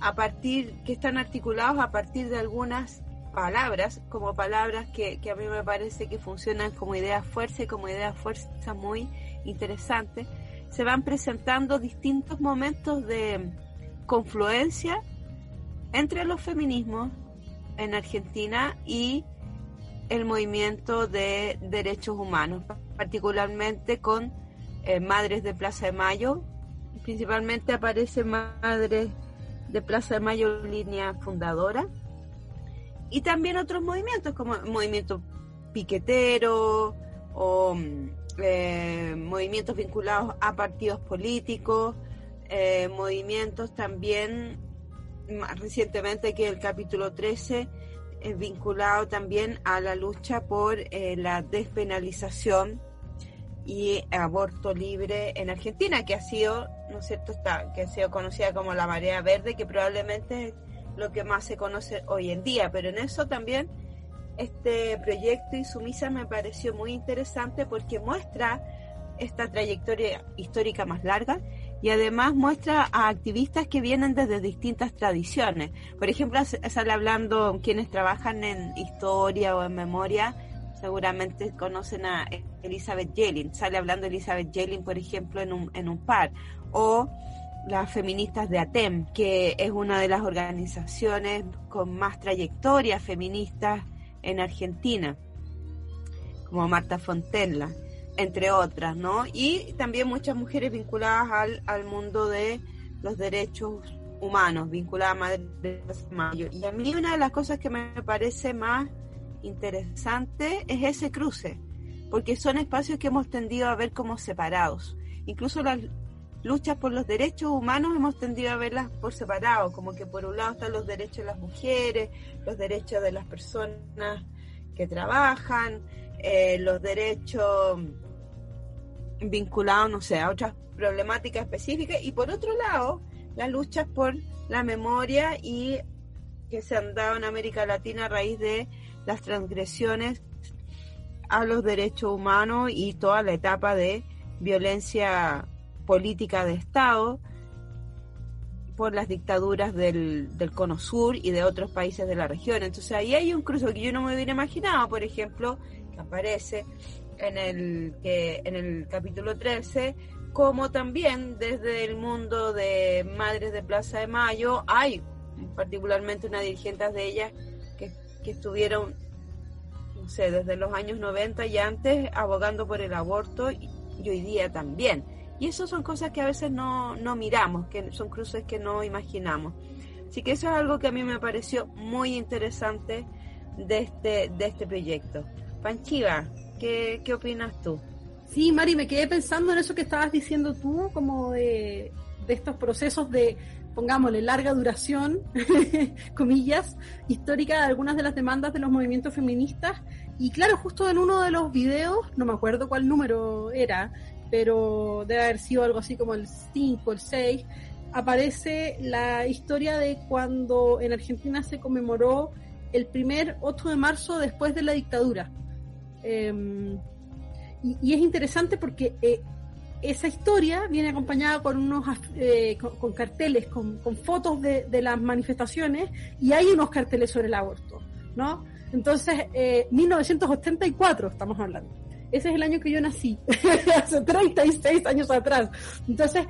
a partir, que están articulados a partir de algunas palabras, como palabras que, a mí me parece que funcionan como ideas fuerza y como ideas fuerza muy interesantes, se van presentando distintos momentos de confluencia entre los feminismos en Argentina y el movimiento de derechos humanos, particularmente con eh, Madres de Plaza de Mayo. Principalmente aparece Madres de Plaza de Mayo línea fundadora. Y también otros movimientos como movimiento piquetero o eh, movimientos vinculados a partidos políticos, eh, movimientos también más recientemente que el capítulo 13 es vinculado también a la lucha por la despenalización y aborto libre en Argentina, que ha sido, ¿no es cierto?, está, que ha sido conocida como la marea verde, que probablemente lo que más se conoce hoy en día, pero en eso también este proyecto Insumisa me pareció muy interesante porque muestra esta trayectoria histórica más larga y además muestra a activistas que vienen desde distintas tradiciones. Por ejemplo, sale hablando quienes trabajan en historia o en memoria, seguramente conocen a Elizabeth Yelin, sale hablando Elizabeth Yelin, por ejemplo, en un, en un par, o las feministas de ATEM, que es una de las organizaciones con más trayectoria feministas en Argentina, como Marta Fontenla, entre otras, ¿no? Y también muchas mujeres vinculadas al, al mundo de los derechos humanos, vinculadas a Madre Mayo. Y a mí una de las cosas que me parece más interesante es ese cruce, porque son espacios que hemos tendido a ver como separados. Incluso las luchas por los derechos humanos hemos tendido a verlas por separado, como que por un lado están los derechos de las mujeres, los derechos de las personas que trabajan, eh, los derechos vinculados, no sé, a otras problemáticas específicas, y por otro lado, las luchas por la memoria y que se han dado en América Latina a raíz de las transgresiones a los derechos humanos y toda la etapa de violencia política de Estado por las dictaduras del, del Cono Sur y de otros países de la región. Entonces ahí hay un cruce que yo no me hubiera imaginado, por ejemplo, que aparece en el, que, en el capítulo 13, como también desde el mundo de Madres de Plaza de Mayo hay particularmente una dirigente de ellas que, que estuvieron, no sé, desde los años 90 y antes abogando por el aborto y hoy día también. Y eso son cosas que a veces no, no miramos, que son cruces que no imaginamos. Así que eso es algo que a mí me pareció muy interesante de este, de este proyecto. Panchiva, ¿qué, qué opinas tú? Sí, Mari, me quedé pensando en eso que estabas diciendo tú, como de, de estos procesos de, pongámosle, larga duración, comillas, histórica de algunas de las demandas de los movimientos feministas. Y claro, justo en uno de los videos, no me acuerdo cuál número era, pero debe haber sido algo así como el 5, el 6, aparece la historia de cuando en Argentina se conmemoró el primer 8 de marzo después de la dictadura. Eh, y, es interesante porque eh, esa historia viene acompañada con unos eh, con, carteles, con, fotos de, de, las manifestaciones y hay unos carteles sobre el aborto, ¿no? Entonces, eh, 1984 estamos hablando. Ese es el año que yo nací, hace 36 años atrás. Entonces,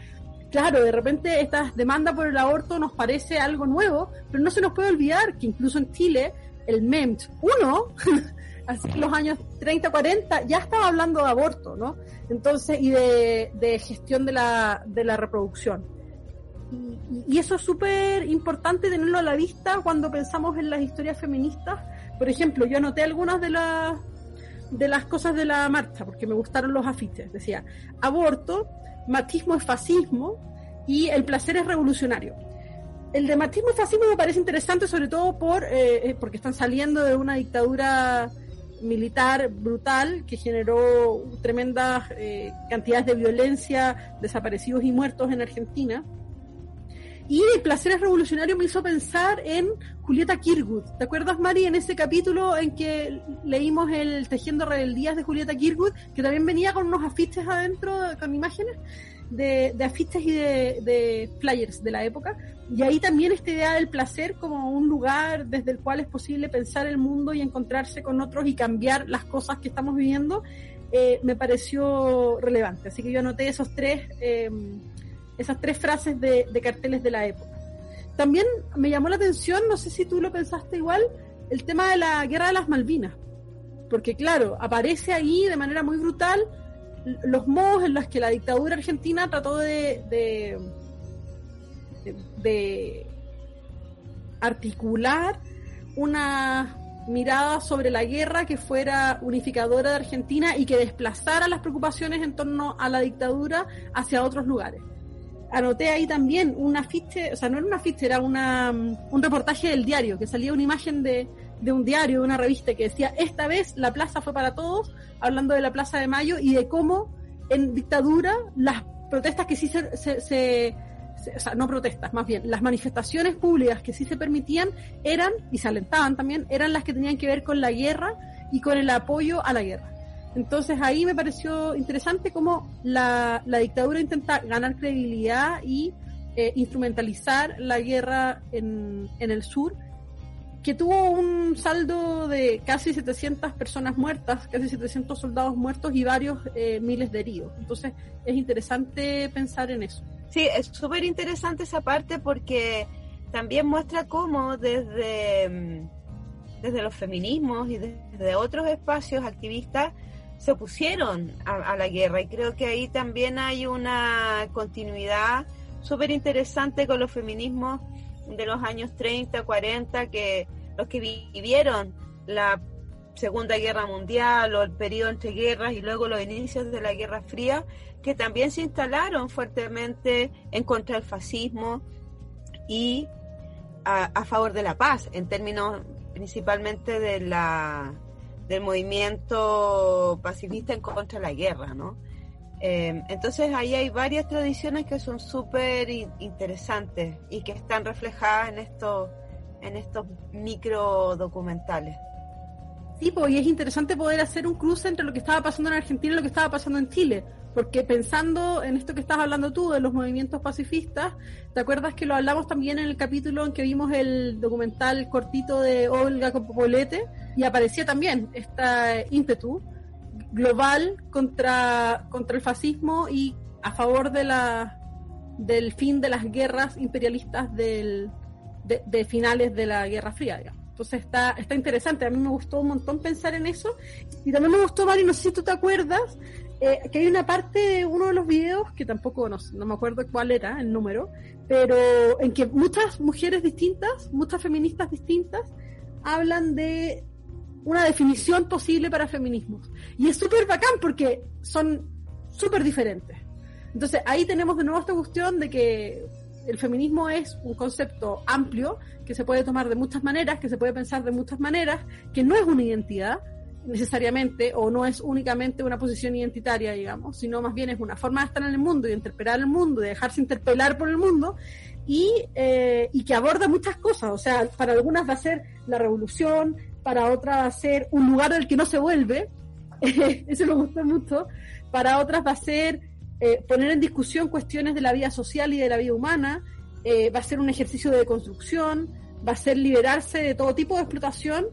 claro, de repente esta demanda por el aborto nos parece algo nuevo, pero no se nos puede olvidar que incluso en Chile el MEMT 1 así los años 30, 40, ya estaba hablando de aborto, ¿no? Entonces, y de, gestión de la, de la reproducción. Y, y eso es súper importante tenerlo a la vista cuando pensamos en las historias feministas. Por ejemplo, yo anoté algunas de las, de las cosas de la marcha, porque me gustaron los afiches. Decía, aborto, machismo es fascismo y el placer es revolucionario el de machismo y fascismo me parece interesante, sobre todo por eh, porque están saliendo de una dictadura militar brutal que generó tremendas eh, cantidades de violencia, desaparecidos y muertos en Argentina. Y el Placeres Revolucionario me hizo pensar en Julieta Kirkwood. ¿Te acuerdas, Mari, en ese capítulo en que leímos el Tejiendo Rebeldías de Julieta Kirkwood, que también venía con unos afiches adentro, con imágenes? de, de afiches y de, de, flyers de la época. Y ahí también esta idea del placer como un lugar desde el cual es posible pensar el mundo y encontrarse con otros y cambiar las cosas que estamos viviendo, eh, me pareció relevante. Así que yo anoté esos tres, eh, esas tres frases de, carteles de la época. También me llamó la atención, no sé si tú lo pensaste igual, el tema de la guerra de las Malvinas. Porque claro, aparece ahí de manera muy brutal los modos en los que la dictadura argentina trató de articular una mirada sobre la guerra que fuera unificadora de Argentina y que desplazara las preocupaciones en torno a la dictadura hacia otros lugares. Anoté ahí también un afiche, o sea, no era un afiche, era una, un reportaje del diario, que salía una imagen de, de un diario, de una revista que decía, esta vez la plaza fue para todos, hablando de la Plaza de Mayo y de cómo en dictadura las protestas que sí se, se, se, o sea, no protestas, más bien, las manifestaciones públicas que sí se permitían eran, y se alentaban también, eran las que tenían que ver con la guerra y con el apoyo a la guerra. Entonces ahí me pareció interesante cómo la, la dictadura intenta ganar credibilidad y eh, instrumentalizar la guerra en, en el sur que tuvo un saldo de casi 700 personas muertas, casi 700 soldados muertos y varios eh, miles de heridos. Entonces es interesante pensar en eso. Sí, es súper interesante esa parte porque también muestra cómo desde, mm, desde los feminismos y desde otros espacios activistas se opusieron a, la guerra. Y creo que ahí también hay una continuidad súper interesante con los feminismos de los años 30, 40, que los que vivieron la Segunda Guerra Mundial o el periodo entre guerras y luego los inicios de la Guerra Fría, que también se instalaron fuertemente en contra del fascismo y a, a favor de la paz, en términos principalmente de la, del movimiento pacifista en contra de la guerra, ¿no? Em, entonces ahí hay varias tradiciones que son súper interesantes y que están reflejadas en estos, en estos micro documentales. Sí, pues, y es interesante poder hacer un cruce entre lo que estaba pasando en Argentina y lo que estaba pasando en Chile. Porque pensando en esto que estás hablando tú, de los movimientos pacifistas, ¿te acuerdas que lo hablamos también en el capítulo en que vimos el documental cortito de Olga Copolete? Y aparecía también esta ímpetu global contra, contra el fascismo y a favor de la, del fin de las guerras imperialistas del, de, finales de la Guerra Fría, Entonces está, está interesante, a mí me gustó un montón pensar en eso. Y también me gustó, Mari, no sé si tú te acuerdas, eh, que hay una parte de uno de los videos, que tampoco no, no me acuerdo cuál era el número, pero en que muchas mujeres distintas, muchas feministas distintas, hablan de una definición posible para feminismos. Y es súper bacán porque son súper diferentes. Entonces ahí tenemos de nuevo esta cuestión de que el feminismo es un concepto amplio que se puede tomar de muchas maneras, que se puede pensar de muchas maneras, que no es una identidad necesariamente o no es únicamente una posición identitaria, digamos, sino más bien es una forma de estar en el mundo y de interpelar el mundo, de dejarse interpelar por el mundo y, eh, y que aborda muchas cosas. O sea, para algunas va a ser la revolución, para otras va a ser un lugar al que no se vuelve, eso me gusta mucho, para otras va a ser eh, poner en discusión cuestiones de la vida social y de la vida humana, eh, va a ser un ejercicio de construcción, va a ser liberarse de todo tipo de explotación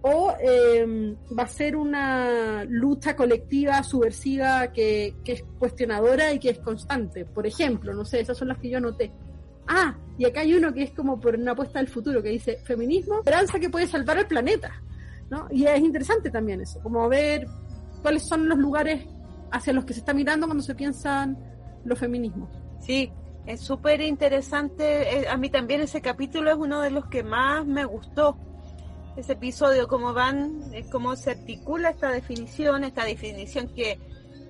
o em, va a ser una lucha colectiva subversiva que, que, es cuestionadora y que es constante. Por ejemplo, no sé, esas son las que yo anoté. Ah, y acá hay uno que es como por una apuesta al futuro, que dice feminismo, esperanza que puede salvar al planeta. ¿no? Y es interesante también eso, como ver cuáles son los lugares hacia los que se está mirando cuando se piensan los feminismos. Sí, es súper interesante. Eh, a mí también ese capítulo es uno de los que más me gustó. Ese episodio, cómo van, eh, cómo se articula esta definición, esta definición que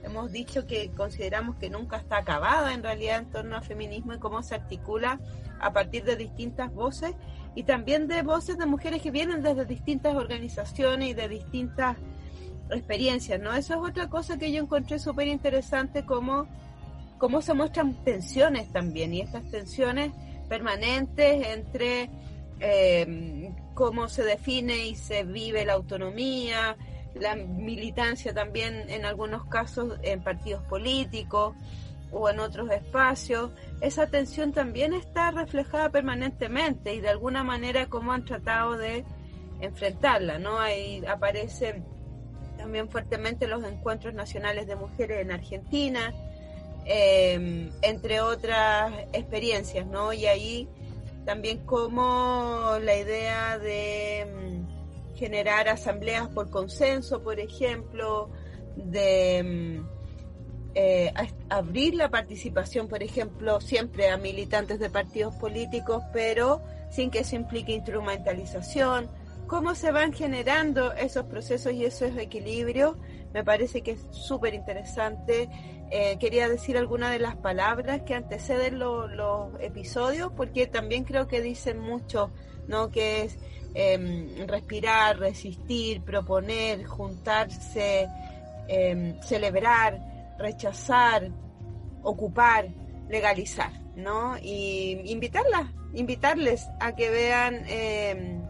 hemos dicho que consideramos que nunca está acabada en realidad en torno al feminismo y cómo se articula a partir de distintas voces y también de voces de mujeres que vienen desde distintas organizaciones y de distintas experiencias, ¿no? Eso es otra cosa que yo encontré súper interesante, como cómo se muestran tensiones también y estas tensiones permanentes entre eh, cómo se define y se vive la autonomía, la militancia también en algunos casos en partidos políticos o en otros espacios, esa tensión también está reflejada permanentemente y de alguna manera cómo han tratado de enfrentarla, ¿no? Ahí aparecen también fuertemente los encuentros nacionales de mujeres en Argentina, em, entre otras experiencias, ¿no? Y ahí también como la idea de em, generar asambleas por consenso, por ejemplo, de mm, eh, abrir la participación, por ejemplo, siempre a militantes de partidos políticos, pero sin que eso implique instrumentalización. Cómo se van generando esos procesos y esos equilibrios, me parece que es súper interesante. Eh, quería decir algunas de las palabras que anteceden los episodios, porque también creo que dicen mucho, ¿no? Que es Em, respirar, resistir, proponer, juntarse, em, celebrar, rechazar, ocupar, legalizar, ¿no? Y invitarlas, invitarles a que vean em,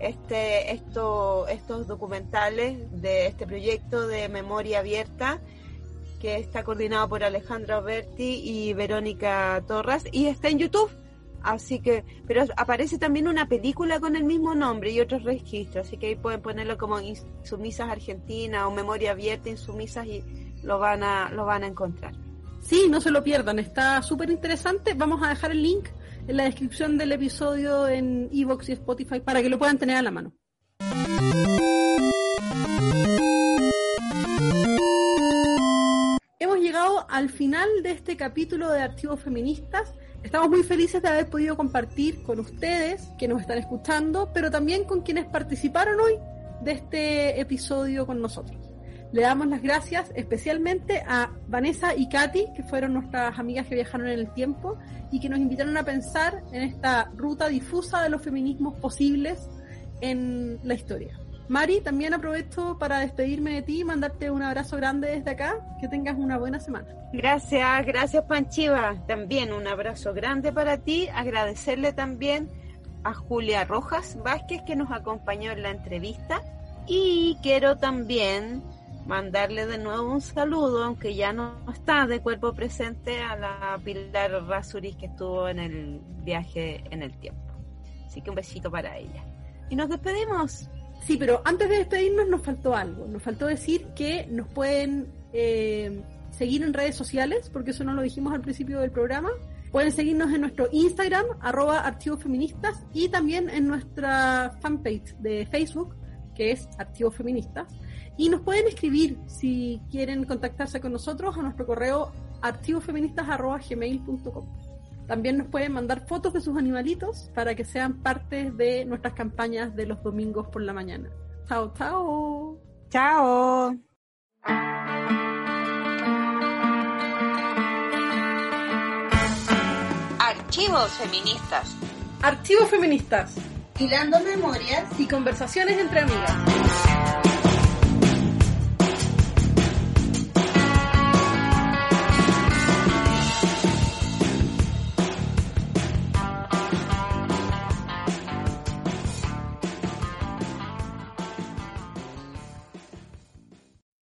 este, esto, estos documentales de este proyecto de memoria abierta que está coordinado por Alejandra Berti y Verónica Torras y está en YouTube Así que, pero aparece también una película con el mismo nombre y otros registros, así que ahí pueden ponerlo como Insumisas Argentina o Memoria Abierta Insumisas y lo van a, lo van a encontrar. Sí, no se lo pierdan, está súper interesante. Vamos a dejar el link en la descripción del episodio en Evox y Spotify para que lo puedan tener a la mano. Hemos llegado al final de este capítulo de Archivos Feministas. Estamos muy felices de haber podido compartir con ustedes que nos están escuchando, pero también con quienes participaron hoy de este episodio con nosotros. Le damos las gracias especialmente a Vanessa y Katy, que fueron nuestras amigas que viajaron en el tiempo y que nos invitaron a pensar en esta ruta difusa de los feminismos posibles en la historia. Mari, también aprovecho para despedirme de ti y mandarte un abrazo grande desde acá. Que tengas una buena semana. Gracias, gracias Panchiva. También un abrazo grande para ti. Agradecerle también a Julia Rojas Vázquez que nos acompañó en la entrevista. Y quiero también mandarle de nuevo un saludo, aunque ya no está de cuerpo presente, a la Pilar Rasuris que estuvo en el viaje en el tiempo. Así que un besito para ella. Y nos despedimos. Sí, pero antes de despedirnos nos faltó algo. Nos faltó decir que nos pueden eh, seguir en redes sociales, porque eso no lo dijimos al principio del programa. Pueden seguirnos en nuestro Instagram, arroba archivos feministas, y también en nuestra fanpage de Facebook, que es Archivos Feministas. Y nos pueden escribir si quieren contactarse con nosotros a nuestro correo archivosfeministas.gmail.com. También nos pueden mandar fotos de sus animalitos para que sean parte de nuestras campañas de los domingos por la mañana. Chao, chao. Chao. Archivos feministas. Archivos feministas. Hilando memorias y conversaciones entre amigas.